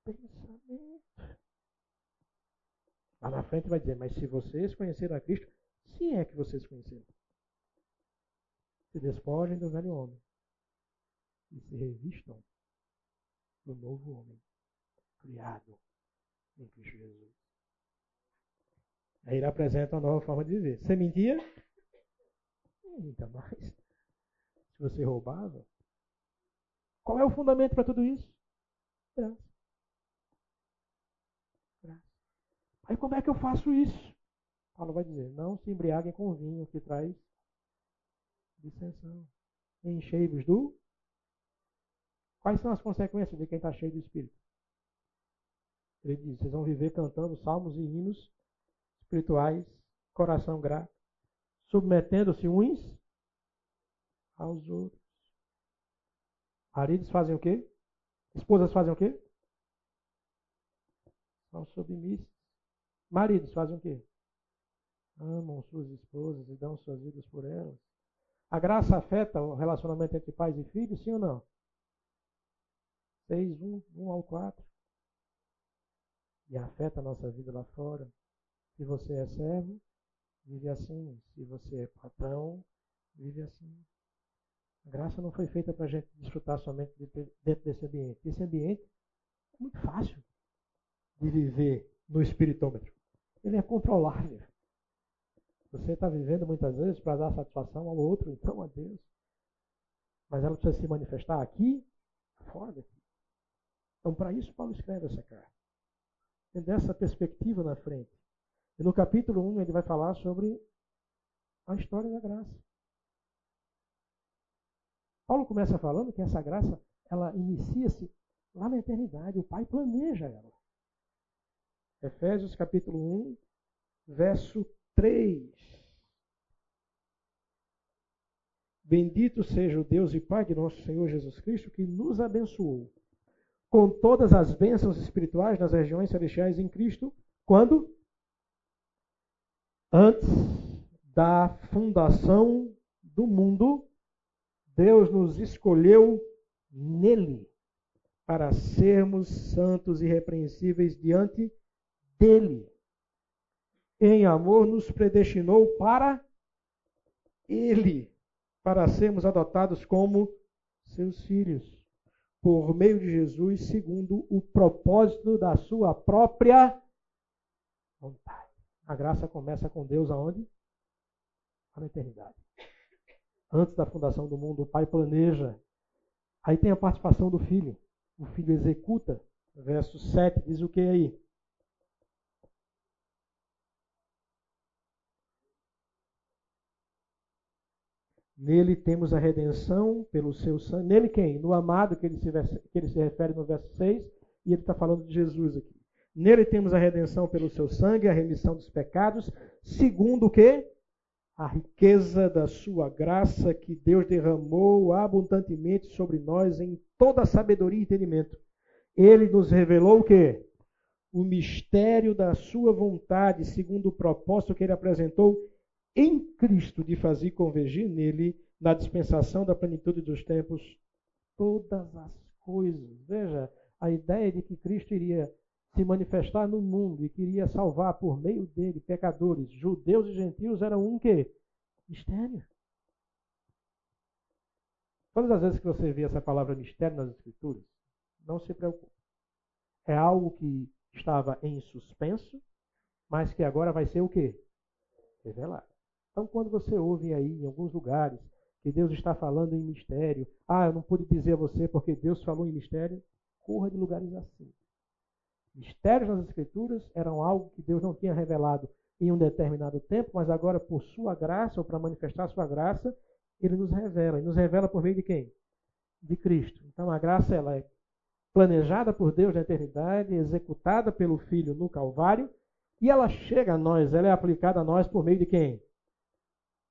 pensamento. Lá na frente vai dizer: Mas se vocês conheceram a Cristo, sim é que vocês conheceram. Se despojem do velho homem e se revistam do novo homem, criado em Cristo Jesus. Aí ele apresenta uma nova forma de viver. Você mentia? Ainda mais. Se você roubava. Qual é o fundamento para tudo isso? Graça. Graça. Aí como é que eu faço isso? Paulo vai dizer, não se embriaguem com vinho que traz dissensão. Enchei-vos do. Quais são as consequências de quem está cheio do Espírito? Ele diz: vocês vão viver cantando salmos e hinos espirituais, coração grato, submetendo-se uns aos outros. Maridos fazem o quê? Esposas fazem o quê? São submissas. Maridos fazem o quê? Amam suas esposas e dão suas vidas por elas. A graça afeta o relacionamento entre pais e filhos, sim ou não? 6, 1, 1 ao 4. E afeta a nossa vida lá fora. Se você é servo, vive assim. Se você é patrão, vive assim. A graça não foi feita para a gente desfrutar somente dentro desse ambiente. Esse ambiente é muito fácil de viver no espiritômetro. Ele é controlável. Você está vivendo muitas vezes para dar satisfação ao outro, então a Deus. Mas ela precisa se manifestar aqui, fora daqui. Então, para isso, Paulo escreve essa carta. Tem dessa perspectiva na frente. E no capítulo 1 ele vai falar sobre a história da graça. Paulo começa falando que essa graça, ela inicia-se lá na eternidade. O Pai planeja ela. Efésios capítulo 1, verso 3. Bendito seja o Deus e Pai de nosso Senhor Jesus Cristo, que nos abençoou com todas as bênçãos espirituais nas regiões celestiais em Cristo. Quando? Antes da fundação do mundo, Deus nos escolheu nele para sermos santos e irrepreensíveis diante dele em amor, nos predestinou para Ele, para sermos adotados como seus filhos, por meio de Jesus, segundo o propósito da sua própria vontade. A graça começa com Deus aonde? Na eternidade. Antes da fundação do mundo, o Pai planeja. Aí tem a participação do Filho. O Filho executa. Verso 7 diz o que aí? Nele temos a redenção pelo seu sangue. Nele quem? No amado, que ele se, que ele se refere no verso 6, e ele está falando de Jesus aqui. Nele temos a redenção pelo seu sangue, a remissão dos pecados, segundo o que? A riqueza da sua graça que Deus derramou abundantemente sobre nós em toda sabedoria e entendimento. Ele nos revelou o que? O mistério da sua vontade, segundo o propósito que ele apresentou em Cristo de fazer convergir nele, na dispensação da plenitude dos tempos, todas as coisas. Veja, a ideia de que Cristo iria se manifestar no mundo e queria salvar por meio dele pecadores, judeus e gentios, era um que? Mistério. Todas as vezes que você vê essa palavra mistério nas Escrituras, não se preocupe. É algo que estava em suspenso, mas que agora vai ser o quê? Revelado. Então, quando você ouve aí em alguns lugares que Deus está falando em mistério, ah, eu não pude dizer a você porque Deus falou em mistério, corra de lugares assim. Mistérios nas Escrituras eram algo que Deus não tinha revelado em um determinado tempo, mas agora, por sua graça, ou para manifestar sua graça, ele nos revela. E nos revela por meio de quem? De Cristo. Então, a graça ela é planejada por Deus na eternidade, executada pelo Filho no Calvário, e ela chega a nós, ela é aplicada a nós por meio de quem?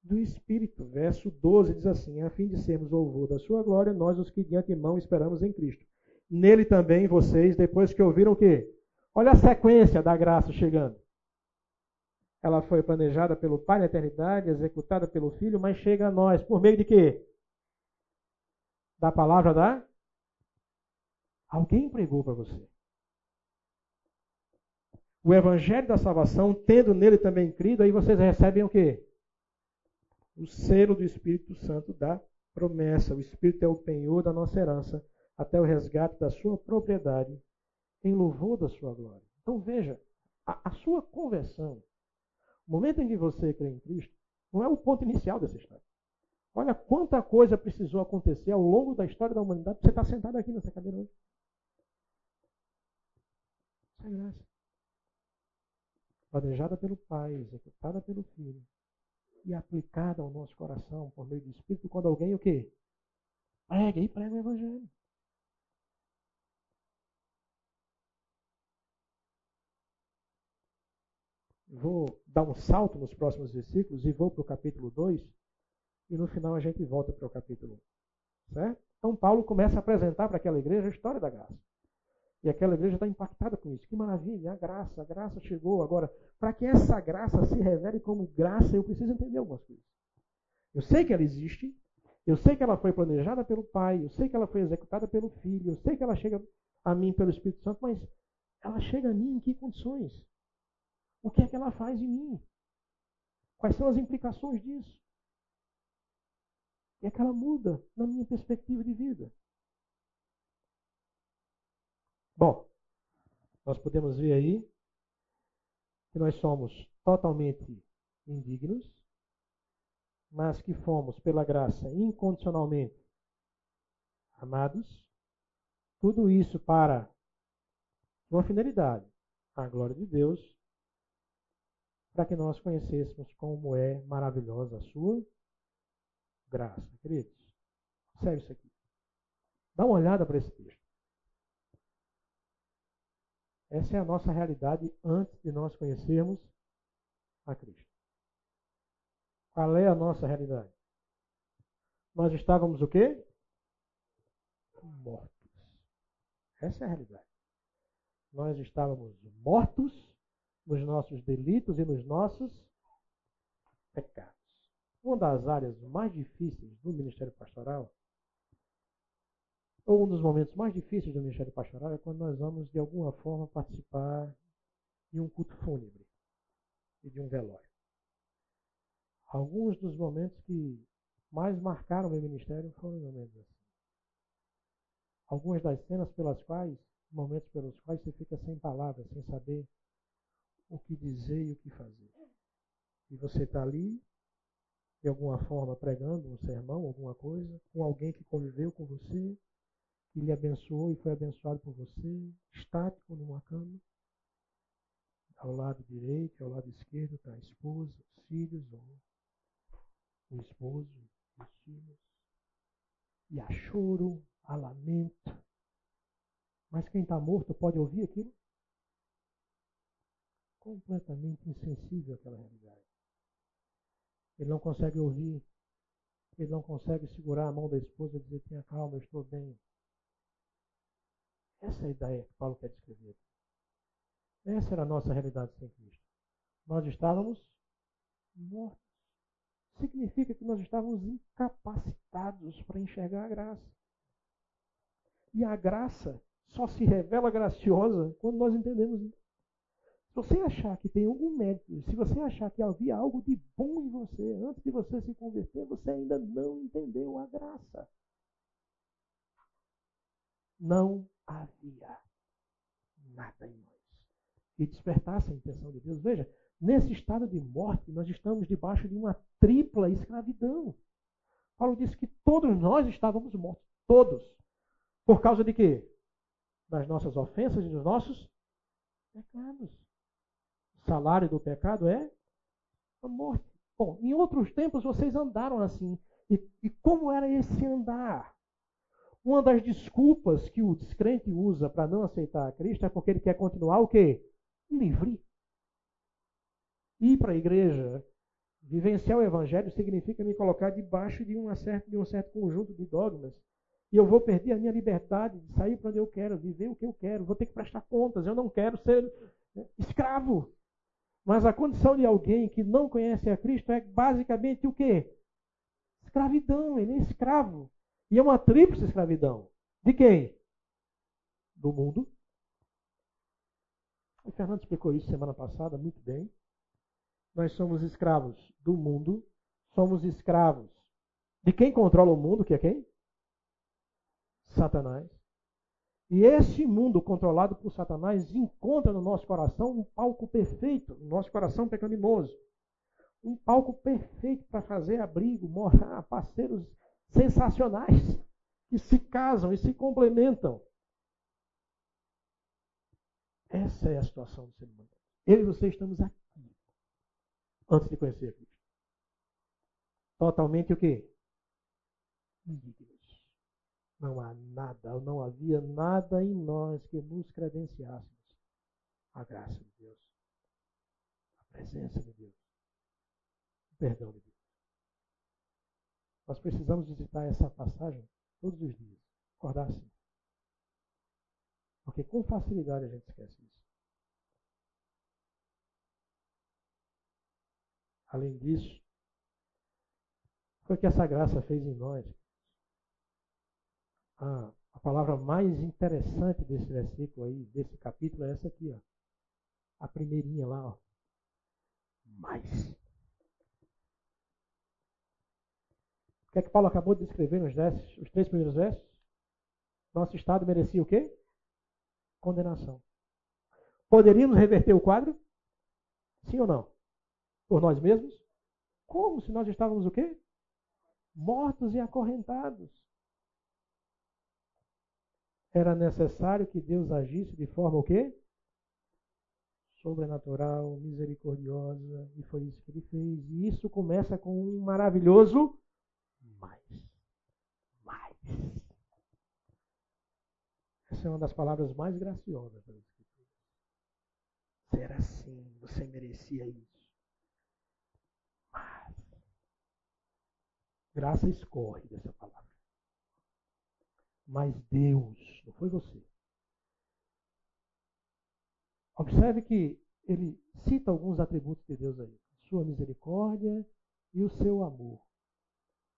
do Espírito. Verso 12 diz assim: A fim de sermos louvor da sua glória, nós os que de antemão esperamos em Cristo. Nele também vocês, depois que ouviram o quê? Olha a sequência da graça chegando. Ela foi planejada pelo Pai na eternidade, executada pelo Filho, mas chega a nós por meio de quê? Da palavra da? Alguém pregou para você. O evangelho da salvação, tendo nele também crido, aí vocês recebem o quê? o selo do Espírito Santo da promessa. O Espírito é o penhor da nossa herança, até o resgate da sua propriedade, em louvor da sua glória. Então veja, a, a sua conversão, O momento em que você crê em Cristo não é o ponto inicial dessa história. Olha quanta coisa precisou acontecer ao longo da história da humanidade para você estar sentado aqui nessa cadeira hoje. Isso é graça. Planejada pelo Pai, executada pelo Filho e aplicada ao nosso coração por meio do Espírito quando alguém o quê? Prega e prega o Evangelho. Vou dar um salto nos próximos versículos e vou para o capítulo 2 e no final a gente volta para o capítulo 1. Certo? Então Paulo começa a apresentar para aquela igreja a história da graça. E aquela igreja está impactada com isso. Que maravilha, a graça, a graça chegou. Agora, para que essa graça se revele como graça, eu preciso entender algumas coisas. Eu sei que ela existe, eu sei que ela foi planejada pelo Pai, eu sei que ela foi executada pelo Filho, eu sei que ela chega a mim pelo Espírito Santo, mas ela chega a mim em que condições? O que é que ela faz em mim? Quais são as implicações disso? E é que ela muda na minha perspectiva de vida. Bom, nós podemos ver aí que nós somos totalmente indignos, mas que fomos, pela graça, incondicionalmente amados. Tudo isso para uma finalidade, a glória de Deus, para que nós conhecêssemos como é maravilhosa a sua graça. Queridos, observe isso aqui. Dá uma olhada para esse texto. Essa é a nossa realidade antes de nós conhecermos a Cristo. Qual é a nossa realidade? Nós estávamos o quê? Mortos. Essa é a realidade. Nós estávamos mortos nos nossos delitos e nos nossos pecados. Uma das áreas mais difíceis do ministério pastoral ou um dos momentos mais difíceis do Ministério Pastoral é quando nós vamos, de alguma forma, participar de um culto fúnebre e de um velório. Alguns dos momentos que mais marcaram o meu ministério foram momentos assim. Algumas das cenas pelas quais, momentos pelos quais você fica sem palavras, sem saber o que dizer e o que fazer. E você está ali, de alguma forma, pregando um sermão, alguma coisa, com alguém que conviveu com você, que lhe abençoou e foi abençoado por você, estático numa cama. Ao lado direito ao lado esquerdo está a esposa, os filhos, o esposo, os filhos. E há choro, há lamento. Mas quem está morto pode ouvir aquilo? Completamente insensível àquela realidade. Ele não consegue ouvir, ele não consegue segurar a mão da esposa e dizer: tenha calma, eu estou bem. Essa é a ideia que Paulo quer descrever. Essa era a nossa realidade sem Cristo. Nós estávamos mortos. Significa que nós estávamos incapacitados para enxergar a graça. E a graça só se revela graciosa quando nós entendemos isso. Se você achar que tem algum mérito, se você achar que havia algo de bom em você antes de você se converter, você ainda não entendeu a graça. Não havia nada em nós. E despertasse a intenção de Deus. Veja, nesse estado de morte, nós estamos debaixo de uma tripla escravidão. Paulo disse que todos nós estávamos mortos. Todos. Por causa de quê? Das nossas ofensas e dos nossos pecados. Salário do pecado é a morte. Bom, em outros tempos vocês andaram assim. E, e como era esse andar? Uma das desculpas que o descrente usa para não aceitar a Cristo é porque ele quer continuar o quê? Livre. Ir para a igreja, vivenciar o evangelho significa me colocar debaixo de, uma certa, de um certo conjunto de dogmas. E eu vou perder a minha liberdade de sair para onde eu quero, viver o que eu quero, vou ter que prestar contas, eu não quero ser né, escravo. Mas a condição de alguém que não conhece a Cristo é basicamente o quê? Escravidão, ele é escravo. E é uma tríplice escravidão. De quem? Do mundo. O Fernando explicou isso semana passada muito bem. Nós somos escravos do mundo, somos escravos de quem controla o mundo, que é quem? Satanás. E esse mundo controlado por Satanás encontra no nosso coração um palco perfeito, no nosso coração pecaminoso. um palco perfeito para fazer abrigo, morar, parceiros sensacionais que se casam e se complementam. Essa é a situação do ser humano. Eu e você estamos aqui antes de conhecer Cristo. Totalmente o quê? Indignos. Não há nada, não havia nada em nós que nos credenciássemos a graça de Deus, a presença de Deus, o perdão de Deus. Nós precisamos visitar essa passagem todos os dias, acordar assim. Porque com facilidade a gente esquece isso. Além disso, foi o que essa graça fez em nós. Ah, a palavra mais interessante desse versículo aí, desse capítulo, é essa aqui, ó. A primeirinha lá, ó. Mais. O que é que Paulo acabou de descrever nos versos, os três primeiros versos? Nosso estado merecia o quê? Condenação. Poderíamos reverter o quadro? Sim ou não? Por nós mesmos? Como se nós estávamos o quê? Mortos e acorrentados. Era necessário que Deus agisse de forma o quê? Sobrenatural, misericordiosa, e foi isso que ele fez. E isso começa com um maravilhoso mais. Mais. Essa é uma das palavras mais graciosas das Escrituras. Ser assim, você merecia isso. Graça escorre dessa palavra. Mas Deus, não foi você. Observe que ele cita alguns atributos de Deus aí: sua misericórdia e o seu amor.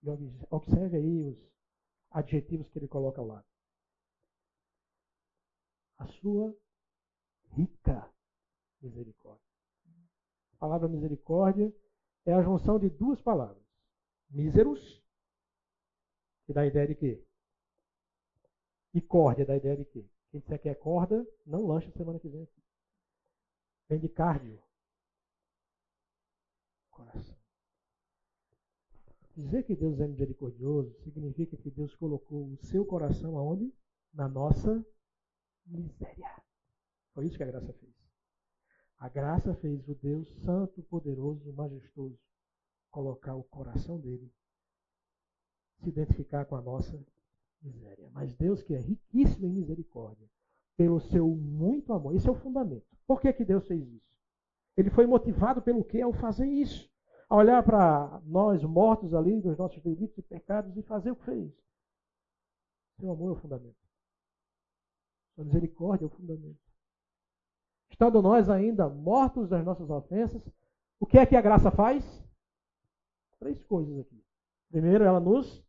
E observe aí os adjetivos que ele coloca lá. A sua rica misericórdia. A palavra misericórdia é a junção de duas palavras míseros, que dá a ideia de quê? E córdia dá a ideia de quê? Quem disser que é corda, não lancha semana que vem aqui. Vem de cardio. Coração. Dizer que Deus é misericordioso significa que Deus colocou o seu coração aonde? Na nossa miséria. Foi isso que a graça fez. A graça fez o Deus santo, poderoso, majestoso colocar o coração dele, se identificar com a nossa miséria. Mas Deus, que é riquíssimo em misericórdia, pelo seu muito amor, esse é o fundamento. Por que, que Deus fez isso? Ele foi motivado pelo que ao fazer isso? A olhar para nós mortos ali, dos nossos delitos e pecados, e fazer o que fez. Seu amor é o fundamento. Sua misericórdia é o fundamento. Estando nós ainda mortos das nossas ofensas, o que é que a graça faz? Três coisas aqui. Primeiro, ela nos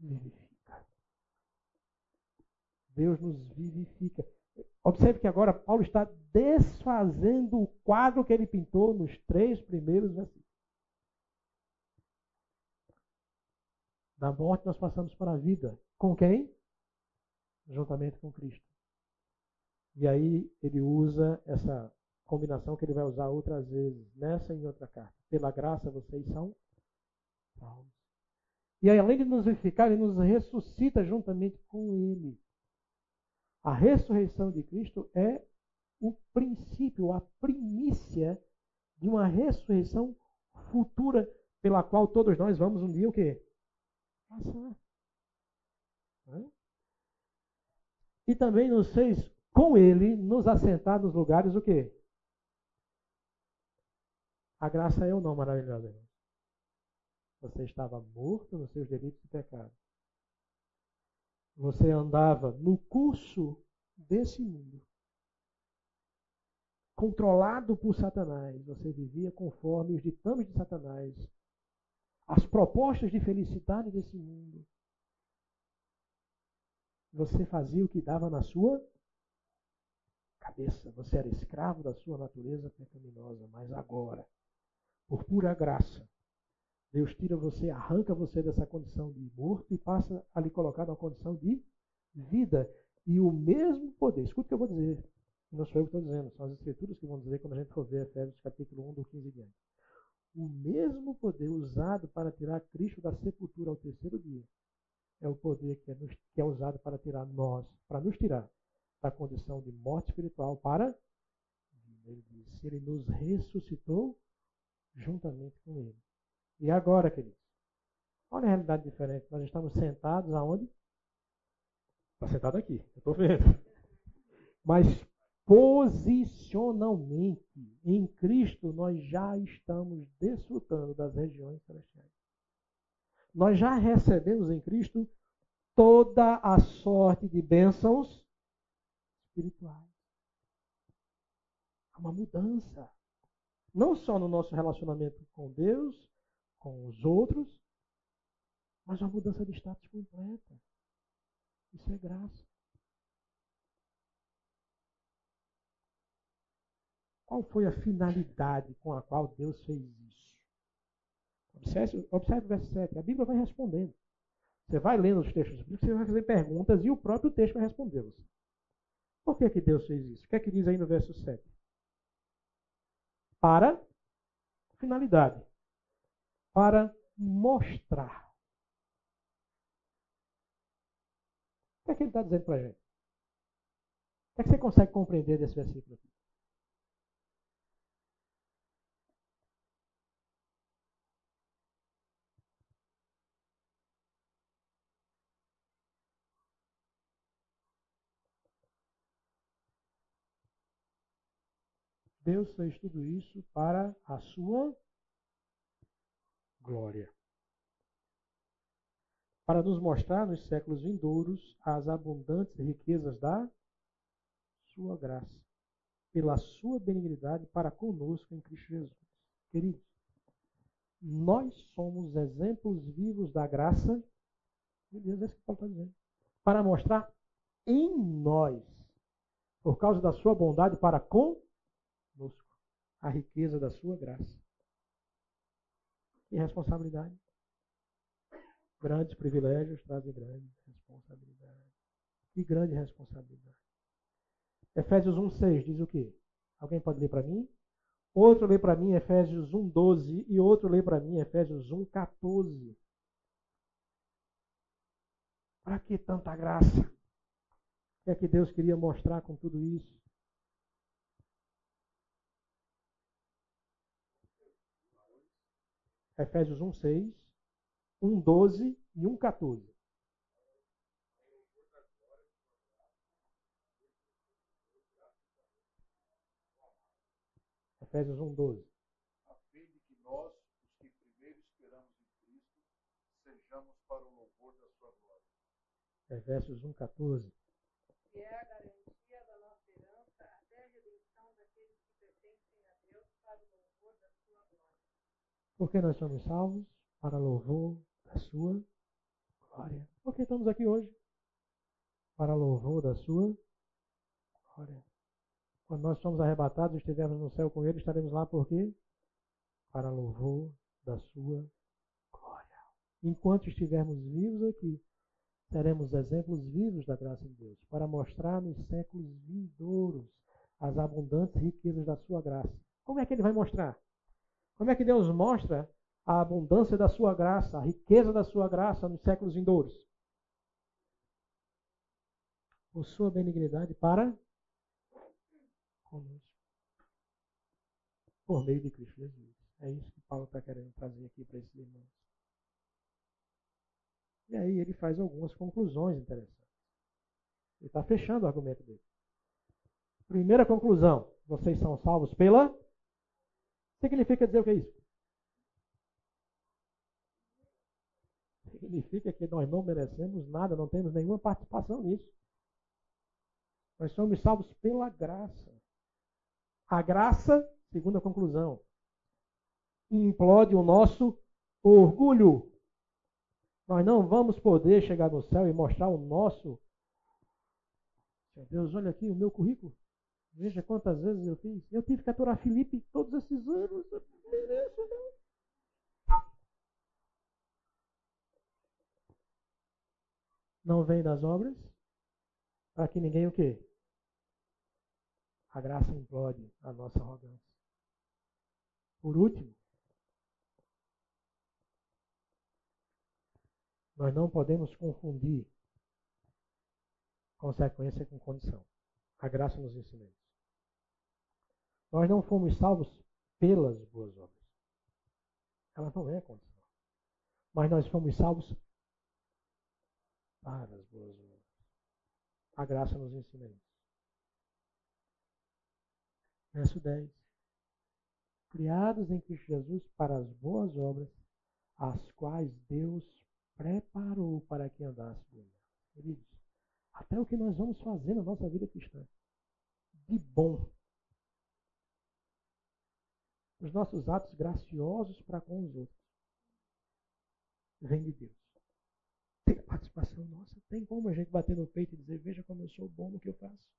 vivifica. Deus nos vivifica. Observe que agora Paulo está desfazendo o quadro que ele pintou nos três primeiros versículos. Da morte nós passamos para a vida. Com quem? Juntamente com Cristo. E aí ele usa essa combinação que ele vai usar outras vezes, nessa e em outra carta. Pela graça vocês são salvos. E além de nos vivificar, ele nos ressuscita juntamente com ele. A ressurreição de Cristo é o princípio, a primícia de uma ressurreição futura pela qual todos nós vamos um dia o quê? Passar. E também nos fez com ele nos assentar nos lugares o quê? A graça é ou não maravilhosa, irmão? Você estava morto nos seus delitos e pecados. Você andava no curso desse mundo. Controlado por Satanás. Você vivia conforme os ditames de Satanás. As propostas de felicidade desse mundo. Você fazia o que dava na sua cabeça. Você era escravo da sua natureza pecaminosa. Mas agora por pura graça. Deus tira você, arranca você dessa condição de morto e passa a lhe colocar numa condição de vida. E o mesmo poder, escuta o que eu vou dizer, Não sou eu que estou dizendo, são as escrituras que vão dizer quando a gente for ver Efésios capítulo 1, do 15 e diante. O mesmo poder usado para tirar Cristo da sepultura ao terceiro dia é o poder que é, nos, que é usado para tirar nós, para nos tirar da condição de morte espiritual para ele disse, ele nos ressuscitou juntamente com ele. E agora, queridos? Olha a realidade diferente. Nós estamos sentados aonde? Está sentado aqui, eu estou vendo. Mas posicionalmente, em Cristo, nós já estamos desfrutando das regiões celestiais. Nós já recebemos em Cristo toda a sorte de bênçãos espirituais. Há uma mudança. Não só no nosso relacionamento com Deus, com os outros, mas uma mudança de status completa. Isso é graça. Qual foi a finalidade com a qual Deus fez isso? Observe, observe o verso 7. A Bíblia vai respondendo. Você vai lendo os textos bíblicos, você vai fazer perguntas e o próprio texto vai responder você. Por que, que Deus fez isso? O que é que diz aí no verso 7? Para finalidade. Para mostrar. O que é que ele está dizendo para a gente? O que é que você consegue compreender desse versículo aqui? Deus fez tudo isso para a sua glória. Para nos mostrar nos séculos vindouros as abundantes riquezas da sua graça, pela sua benignidade para conosco em Cristo Jesus. Queridos, nós somos exemplos vivos da graça de Deus, é isso que Paulo está dizendo. Para mostrar em nós, por causa da sua bondade para conosco a riqueza da sua graça. E responsabilidade. Grandes privilégios trazem grande responsabilidade. Que grande responsabilidade. Efésios 1,6 diz o quê? Alguém pode ler para mim? Outro lê para mim Efésios 1,12 e outro lê para mim Efésios 1,14. Para que tanta graça? O que é que Deus queria mostrar com tudo isso? Efésios 1, 6, 1, 12 e 1, 14. Efésios 1, 12.
A fim de que nós, os que primeiro esperamos em Cristo, sejamos para o louvor da sua glória.
Efésios 1, 14.
Que é a garantia da nossa herança até a redenção daqueles que pertencem a Deus para o louvor da sua glória.
Por que nós somos salvos? Para louvor da sua glória. Por que estamos aqui hoje? Para louvor da sua glória. Quando nós somos arrebatados e estivermos no céu com Ele, estaremos lá por quê? Para louvor da sua glória. Enquanto estivermos vivos aqui, seremos exemplos vivos da graça de Deus, para mostrar nos séculos vindouros as abundantes riquezas da sua graça. Como é que ele vai mostrar? Como é que Deus mostra a abundância da sua graça, a riqueza da sua graça nos séculos vindouros? Por sua benignidade para conosco. Por meio de Cristo Jesus. É isso que Paulo está querendo trazer aqui para esses irmãos. E aí ele faz algumas conclusões interessantes. Ele está fechando o argumento dele. Primeira conclusão: vocês são salvos pela Significa dizer o que é isso? Significa que nós não merecemos nada, não temos nenhuma participação nisso. Nós somos salvos pela graça. A graça, segundo a conclusão, implode o nosso orgulho. Nós não vamos poder chegar no céu e mostrar o nosso. Deus, olha aqui o meu currículo. Veja quantas vezes eu fiz. Eu tive que aturar Felipe todos esses anos. Eu mereço, não. Não vem das obras, para que ninguém o quê? A graça implode a nossa arrogância. Por último, nós não podemos confundir consequência com condição. A graça nos ensina. Nós não fomos salvos pelas boas obras. Ela não é a condição. Mas nós fomos salvos para as boas obras. A graça nos ensina isso. Verso 10. Criados em Cristo Jesus para as boas obras, as quais Deus preparou para que andássemos Queridos, até o que nós vamos fazer na nossa vida cristã, de bom, os nossos atos graciosos para com os outros, vem de Deus. Tem participação nossa, tem como a gente bater no peito e dizer, veja como eu sou bom no que eu faço.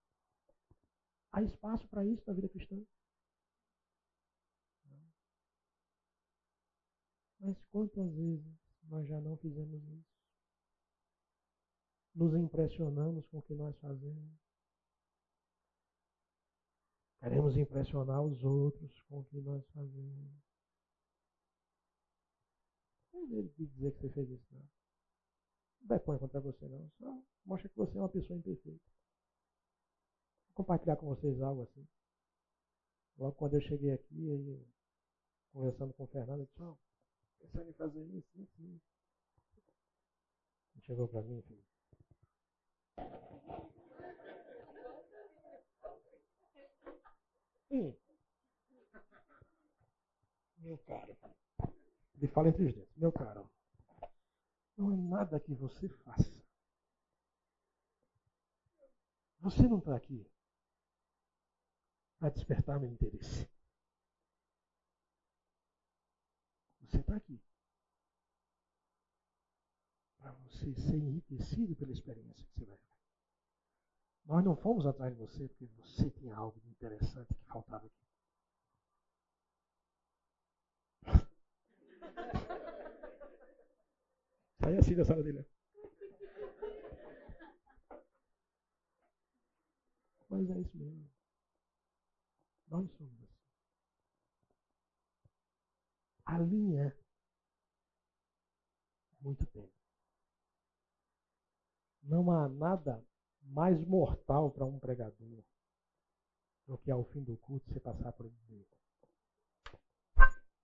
Há espaço para isso na vida cristã. Mas quantas vezes nós já não fizemos isso? Nos impressionamos com o que nós fazemos. Queremos impressionar os outros com o que nós fazemos. Não deve dizer que você fez isso, não. Não depõe contra você, não. Só mostra que você é uma pessoa imperfeita. Vou compartilhar com vocês algo assim. Logo quando eu cheguei aqui, conversando com o Fernando, eu disse, oh, pensando em fazer isso, isso, isso. Ele chegou para mim, filho. Sim. Meu caro. Ele fala entre os dentes. Meu caro. Não é nada que você faça. Você não está aqui para despertar meu interesse. Você está aqui para você ser enriquecido pela experiência que você vai ter. Nós não fomos atrás de você porque você tinha algo de interessante que faltava aqui. [laughs] Sai assim da sala dele. Mas é isso mesmo. Nós somos assim. A linha muito tempo. Não há nada mais mortal para um pregador do que ao fim do culto você passar por ele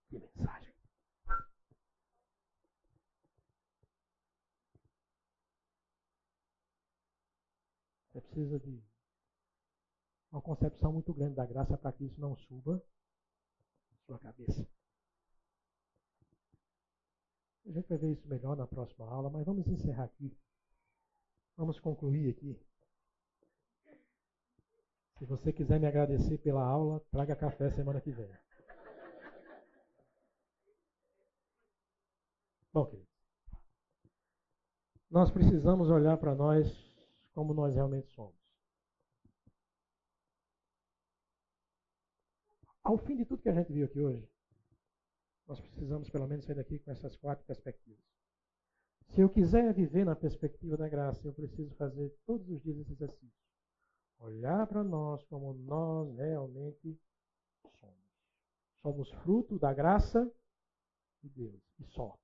Que mensagem! Você precisa de uma concepção muito grande da graça para que isso não suba na sua cabeça. A gente vai ver isso melhor na próxima aula, mas vamos encerrar aqui. Vamos concluir aqui. Se você quiser me agradecer pela aula, traga café semana que vem. Bom, queridos, nós precisamos olhar para nós como nós realmente somos. Ao fim de tudo que a gente viu aqui hoje, nós precisamos pelo menos sair daqui com essas quatro perspectivas. Se eu quiser viver na perspectiva da graça, eu preciso fazer todos os dias esse exercício. Olhar para nós como nós realmente somos. Somos fruto da graça de Deus e só.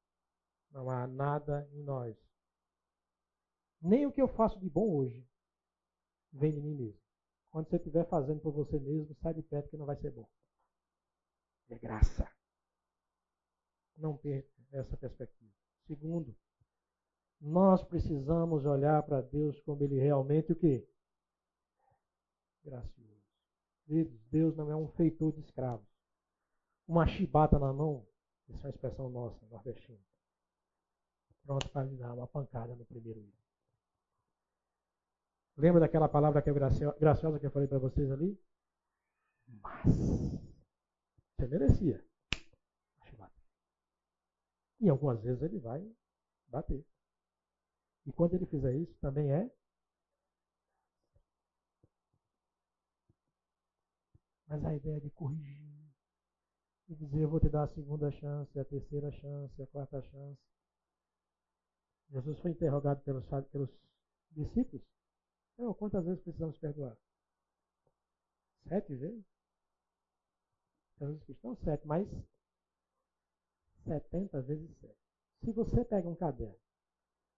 Não há nada em nós. Nem o que eu faço de bom hoje vem de mim mesmo. Quando você estiver fazendo por você mesmo, sai de perto que não vai ser bom. É graça. Não perca essa perspectiva. Segundo, nós precisamos olhar para Deus como Ele realmente o quê? Gracioso. Deus não é um feitor de escravos. Uma chibata na mão, isso é uma expressão nossa, nordestina. Pronto para lhe dar uma pancada no primeiro dia. Lembra daquela palavra que é graciosa que eu falei para vocês ali? Mas você merecia. E algumas vezes ele vai bater. E quando ele fizer isso, também é. Mas a ideia de corrigir, de dizer, eu vou te dar a segunda chance, a terceira chance, a quarta chance. Jesus foi interrogado pelos, pelos discípulos. Quantas vezes precisamos perdoar? Sete vezes? Os cristãos, sete, mas 70 vezes sete. Se você pega um caderno,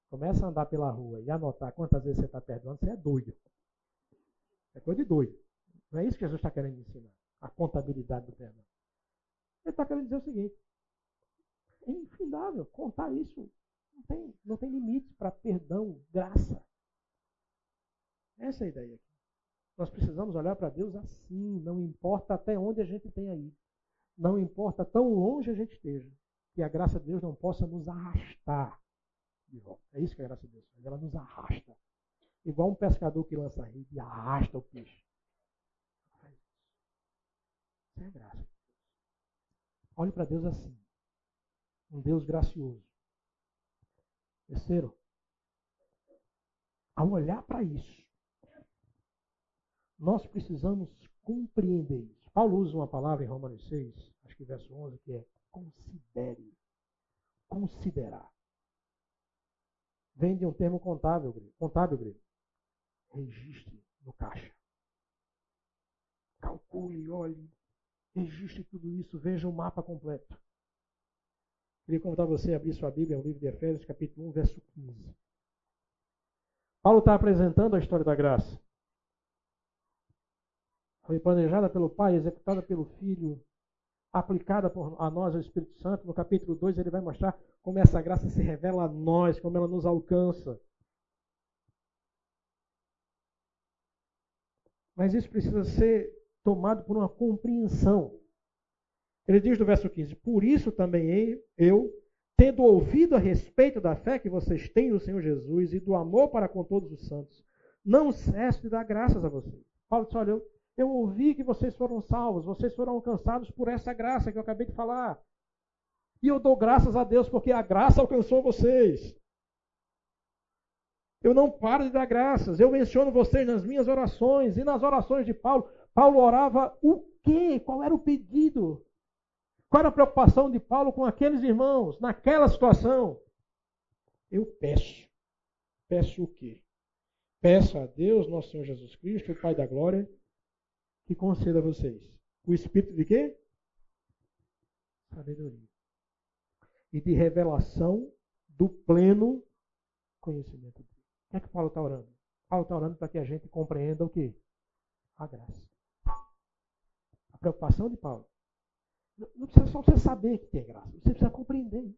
começa a andar pela rua e anotar quantas vezes você está perdoando, você é doido. É coisa de doido. Não é isso que Jesus está querendo ensinar. A contabilidade do perdão. Ele está querendo dizer o seguinte: é infindável contar isso. Não tem, não tem limites para perdão, graça. Essa é a ideia aqui. Nós precisamos olhar para Deus assim, não importa até onde a gente tenha ido. Não importa tão longe a gente esteja, que a graça de Deus não possa nos arrastar de volta. É isso que a graça de Deus faz, ela nos arrasta. Igual um pescador que lança a rede e arrasta o peixe. Isso é graça. Olhe para Deus assim. Um Deus gracioso. Terceiro, ao olhar para isso, nós precisamos compreender isso. Paulo usa uma palavra em Romanos 6, acho que verso 11, que é considere. Considerar. Vem de um termo contábil, contábil grego. Registre no caixa. Calcule, olhe, registre tudo isso, veja o mapa completo. Queria convidar você a abrir sua Bíblia, o livro de Efésios, capítulo 1, verso 15. Paulo está apresentando a história da graça. Foi planejada pelo Pai, executada pelo Filho, aplicada por, a nós, o Espírito Santo. No capítulo 2, ele vai mostrar como essa graça se revela a nós, como ela nos alcança. Mas isso precisa ser tomado por uma compreensão. Ele diz no verso 15: Por isso também eu, tendo ouvido a respeito da fé que vocês têm no Senhor Jesus e do amor para com todos os santos, não cesso de dar graças a vocês. Paulo disse: Olha, eu, eu ouvi que vocês foram salvos, vocês foram alcançados por essa graça que eu acabei de falar. E eu dou graças a Deus porque a graça alcançou vocês. Eu não paro de dar graças. Eu menciono vocês nas minhas orações e nas orações de Paulo. Paulo orava o quê? Qual era o pedido? Qual era a preocupação de Paulo com aqueles irmãos naquela situação? Eu peço. Peço o quê? Peço a Deus, nosso Senhor Jesus Cristo, o Pai da glória, que conceda a vocês o espírito de quê? Sabedoria. E de revelação do pleno conhecimento. O que é que Paulo está orando? Paulo está orando para que a gente compreenda o quê? A graça. Preocupação de Paulo não precisa só você saber que tem graça, você precisa compreender.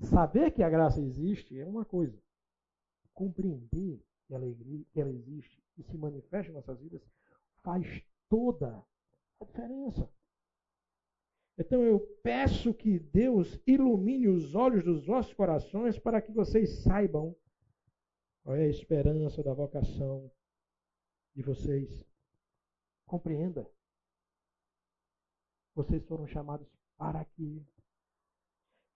Saber que a graça existe é uma coisa. Compreender que ela, que ela existe e se manifesta em nossas vidas faz toda a diferença. Então eu peço que Deus ilumine os olhos dos vossos corações para que vocês saibam qual é a esperança da vocação de vocês Compreenda. Vocês foram chamados para aqui.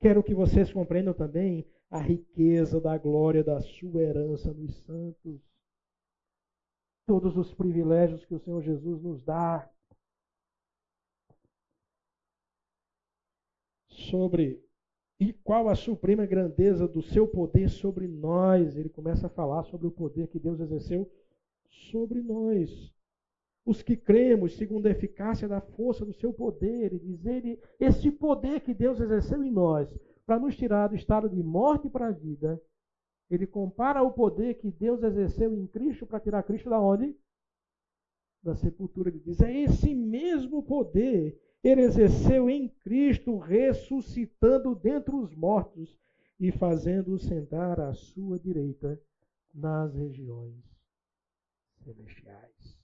Quero que vocês compreendam também a riqueza da glória da sua herança nos santos. Todos os privilégios que o Senhor Jesus nos dá. Sobre e qual a suprema grandeza do seu poder sobre nós. Ele começa a falar sobre o poder que Deus exerceu sobre nós os que cremos segundo a eficácia da força do seu poder. E diz ele, esse poder que Deus exerceu em nós para nos tirar do estado de morte para a vida, ele compara o poder que Deus exerceu em Cristo para tirar Cristo da onde? Da sepultura. Ele diz, é esse mesmo poder ele exerceu em Cristo, ressuscitando dentre os mortos e fazendo-o sentar à sua direita nas regiões celestiais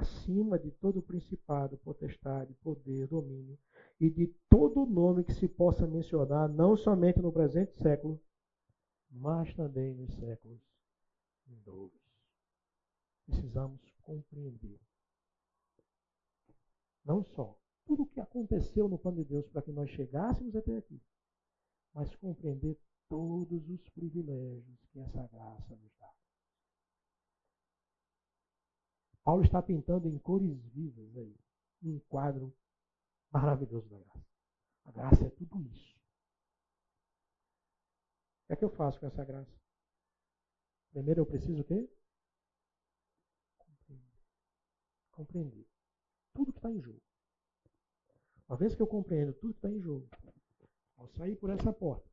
acima de todo principado, potestade, poder, domínio e de todo nome que se possa mencionar, não somente no presente século, mas também nos séculos vindouros. Precisamos compreender. Não só tudo o que aconteceu no plano de Deus para que nós chegássemos até aqui, mas compreender todos os privilégios que essa graça nos dá. Paulo está pintando em cores vivas aí um quadro maravilhoso da graça. A graça é tudo isso. O que é que eu faço com essa graça? Primeiro eu preciso o quê? Compreender tudo que está em jogo. Uma vez que eu compreendo tudo que está em jogo, ao sair por essa porta,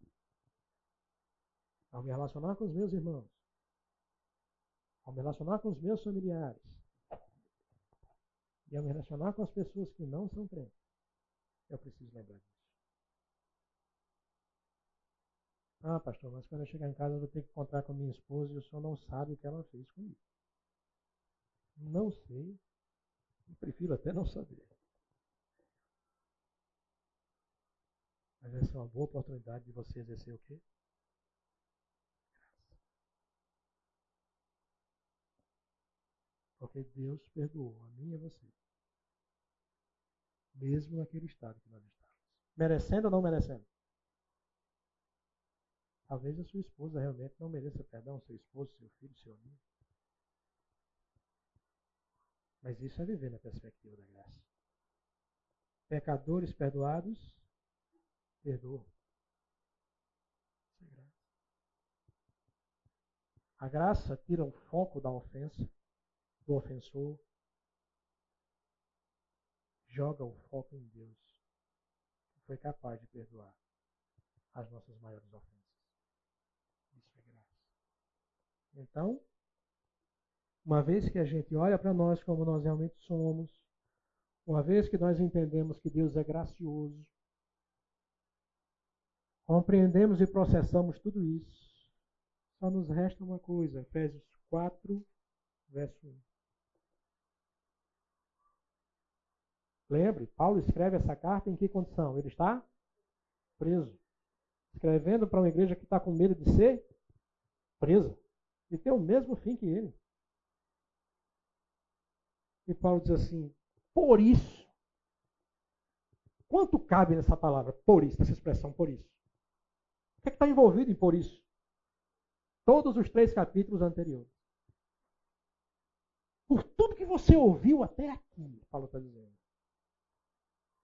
ao me relacionar com os meus irmãos, ao me relacionar com os meus familiares, e ao me relacionar com as pessoas que não são crentes, eu preciso lembrar disso. Ah, pastor, mas quando eu chegar em casa eu vou ter que encontrar com minha esposa e o senhor não sabe o que ela fez comigo. Não sei. Eu prefiro até não saber. Mas essa é uma boa oportunidade de você exercer o quê? Porque Deus perdoou a mim e a você. Mesmo naquele estado que nós estávamos. Merecendo ou não merecendo? Talvez a sua esposa realmente não mereça perdão, seu esposo, seu filho, seu amigo. Mas isso é viver na perspectiva da graça. Pecadores perdoados, perdoam. Isso é graça. A graça tira o foco da ofensa, do ofensor, joga o foco em Deus, que foi capaz de perdoar as nossas maiores ofensas. Isso é graça. Então, uma vez que a gente olha para nós como nós realmente somos, uma vez que nós entendemos que Deus é gracioso, compreendemos e processamos tudo isso, só nos resta uma coisa, Efésios 4, verso 1. Lembre, Paulo escreve essa carta em que condição? Ele está preso. Escrevendo para uma igreja que está com medo de ser presa. E ter o mesmo fim que ele. E Paulo diz assim: por isso. Quanto cabe nessa palavra, por isso, nessa expressão, por isso? O que é está envolvido em por isso? Todos os três capítulos anteriores. Por tudo que você ouviu até aqui, Paulo está dizendo.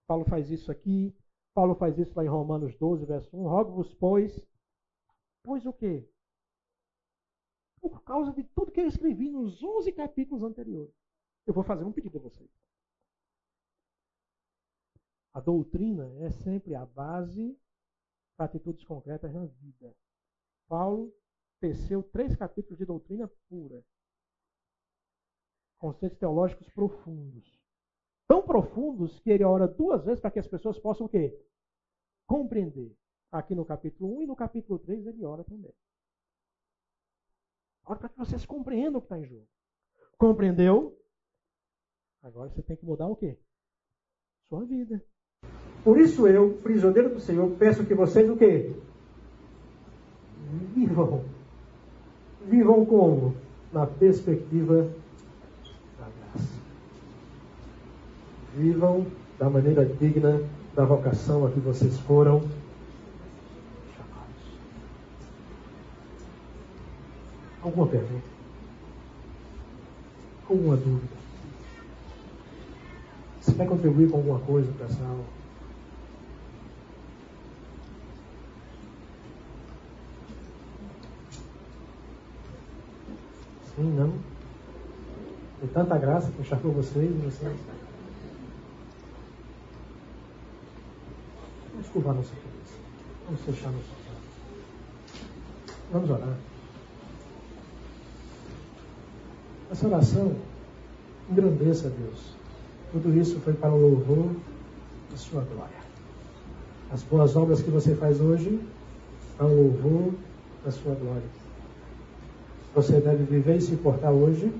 Paulo faz isso aqui, Paulo faz isso lá em Romanos 12, verso 1. Rogo-vos, pois, pois o quê? Por causa de tudo que eu escrevi nos 11 capítulos anteriores eu vou fazer um pedido a vocês. A doutrina é sempre a base para atitudes concretas na vida. Paulo teceu três capítulos de doutrina pura. Conceitos teológicos profundos. Tão profundos que ele ora duas vezes para que as pessoas possam o quê? Compreender. Aqui no capítulo 1 e no capítulo 3 ele ora também. Ora para que vocês compreendam o que está em jogo. Compreendeu? Agora você tem que mudar o quê? Sua vida. Por isso eu, prisioneiro do Senhor, peço que vocês o quê? Vivam. Vivam como? Na perspectiva da graça. Vivam da maneira digna da vocação a que vocês foram chamados. Alguma pergunta? Alguma dúvida? Você quer contribuir com alguma coisa para essa aula? Sim, não? Tem tanta graça que encharcou vocês vocês. Vamos curvar nossa cabeça. Vamos fechar nossos olhos. Vamos orar. Essa oração engrandeça Deus. Tudo isso foi para o louvor da sua glória. As boas obras que você faz hoje para o louvor da sua glória. Você deve viver e se portar hoje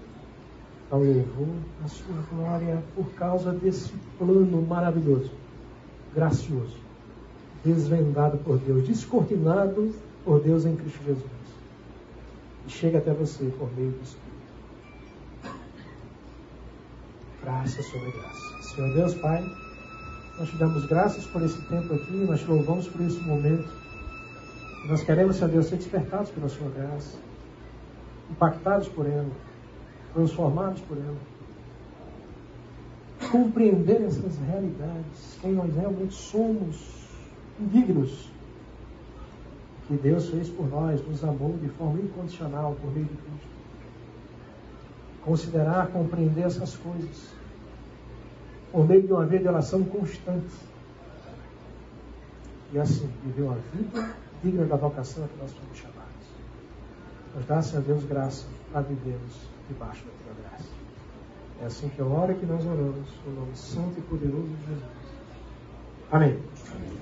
para o louvor da sua glória por causa desse plano maravilhoso, gracioso, desvendado por Deus, descortinado por Deus em Cristo Jesus. E chega até você por meio do Espírito. graça sobre graça. Senhor Deus, Pai, nós te damos graças por esse tempo aqui, nós te louvamos por esse momento. Nós queremos, Senhor Deus, ser despertados pela Sua graça, impactados por ela, transformados por ela. Compreender essas realidades, quem nós realmente somos, indignos, que Deus fez por nós, nos amou de forma incondicional por meio de Cristo. Considerar, compreender essas coisas por meio de uma vida de constante. E assim, viver uma vida digna da vocação a que nós fomos chamados. Nós dá, Senhor Deus, graça a vivermos debaixo da tua graça. É assim que eu oro que nós oramos, no nome santo e poderoso de Jesus. Amém. Amém.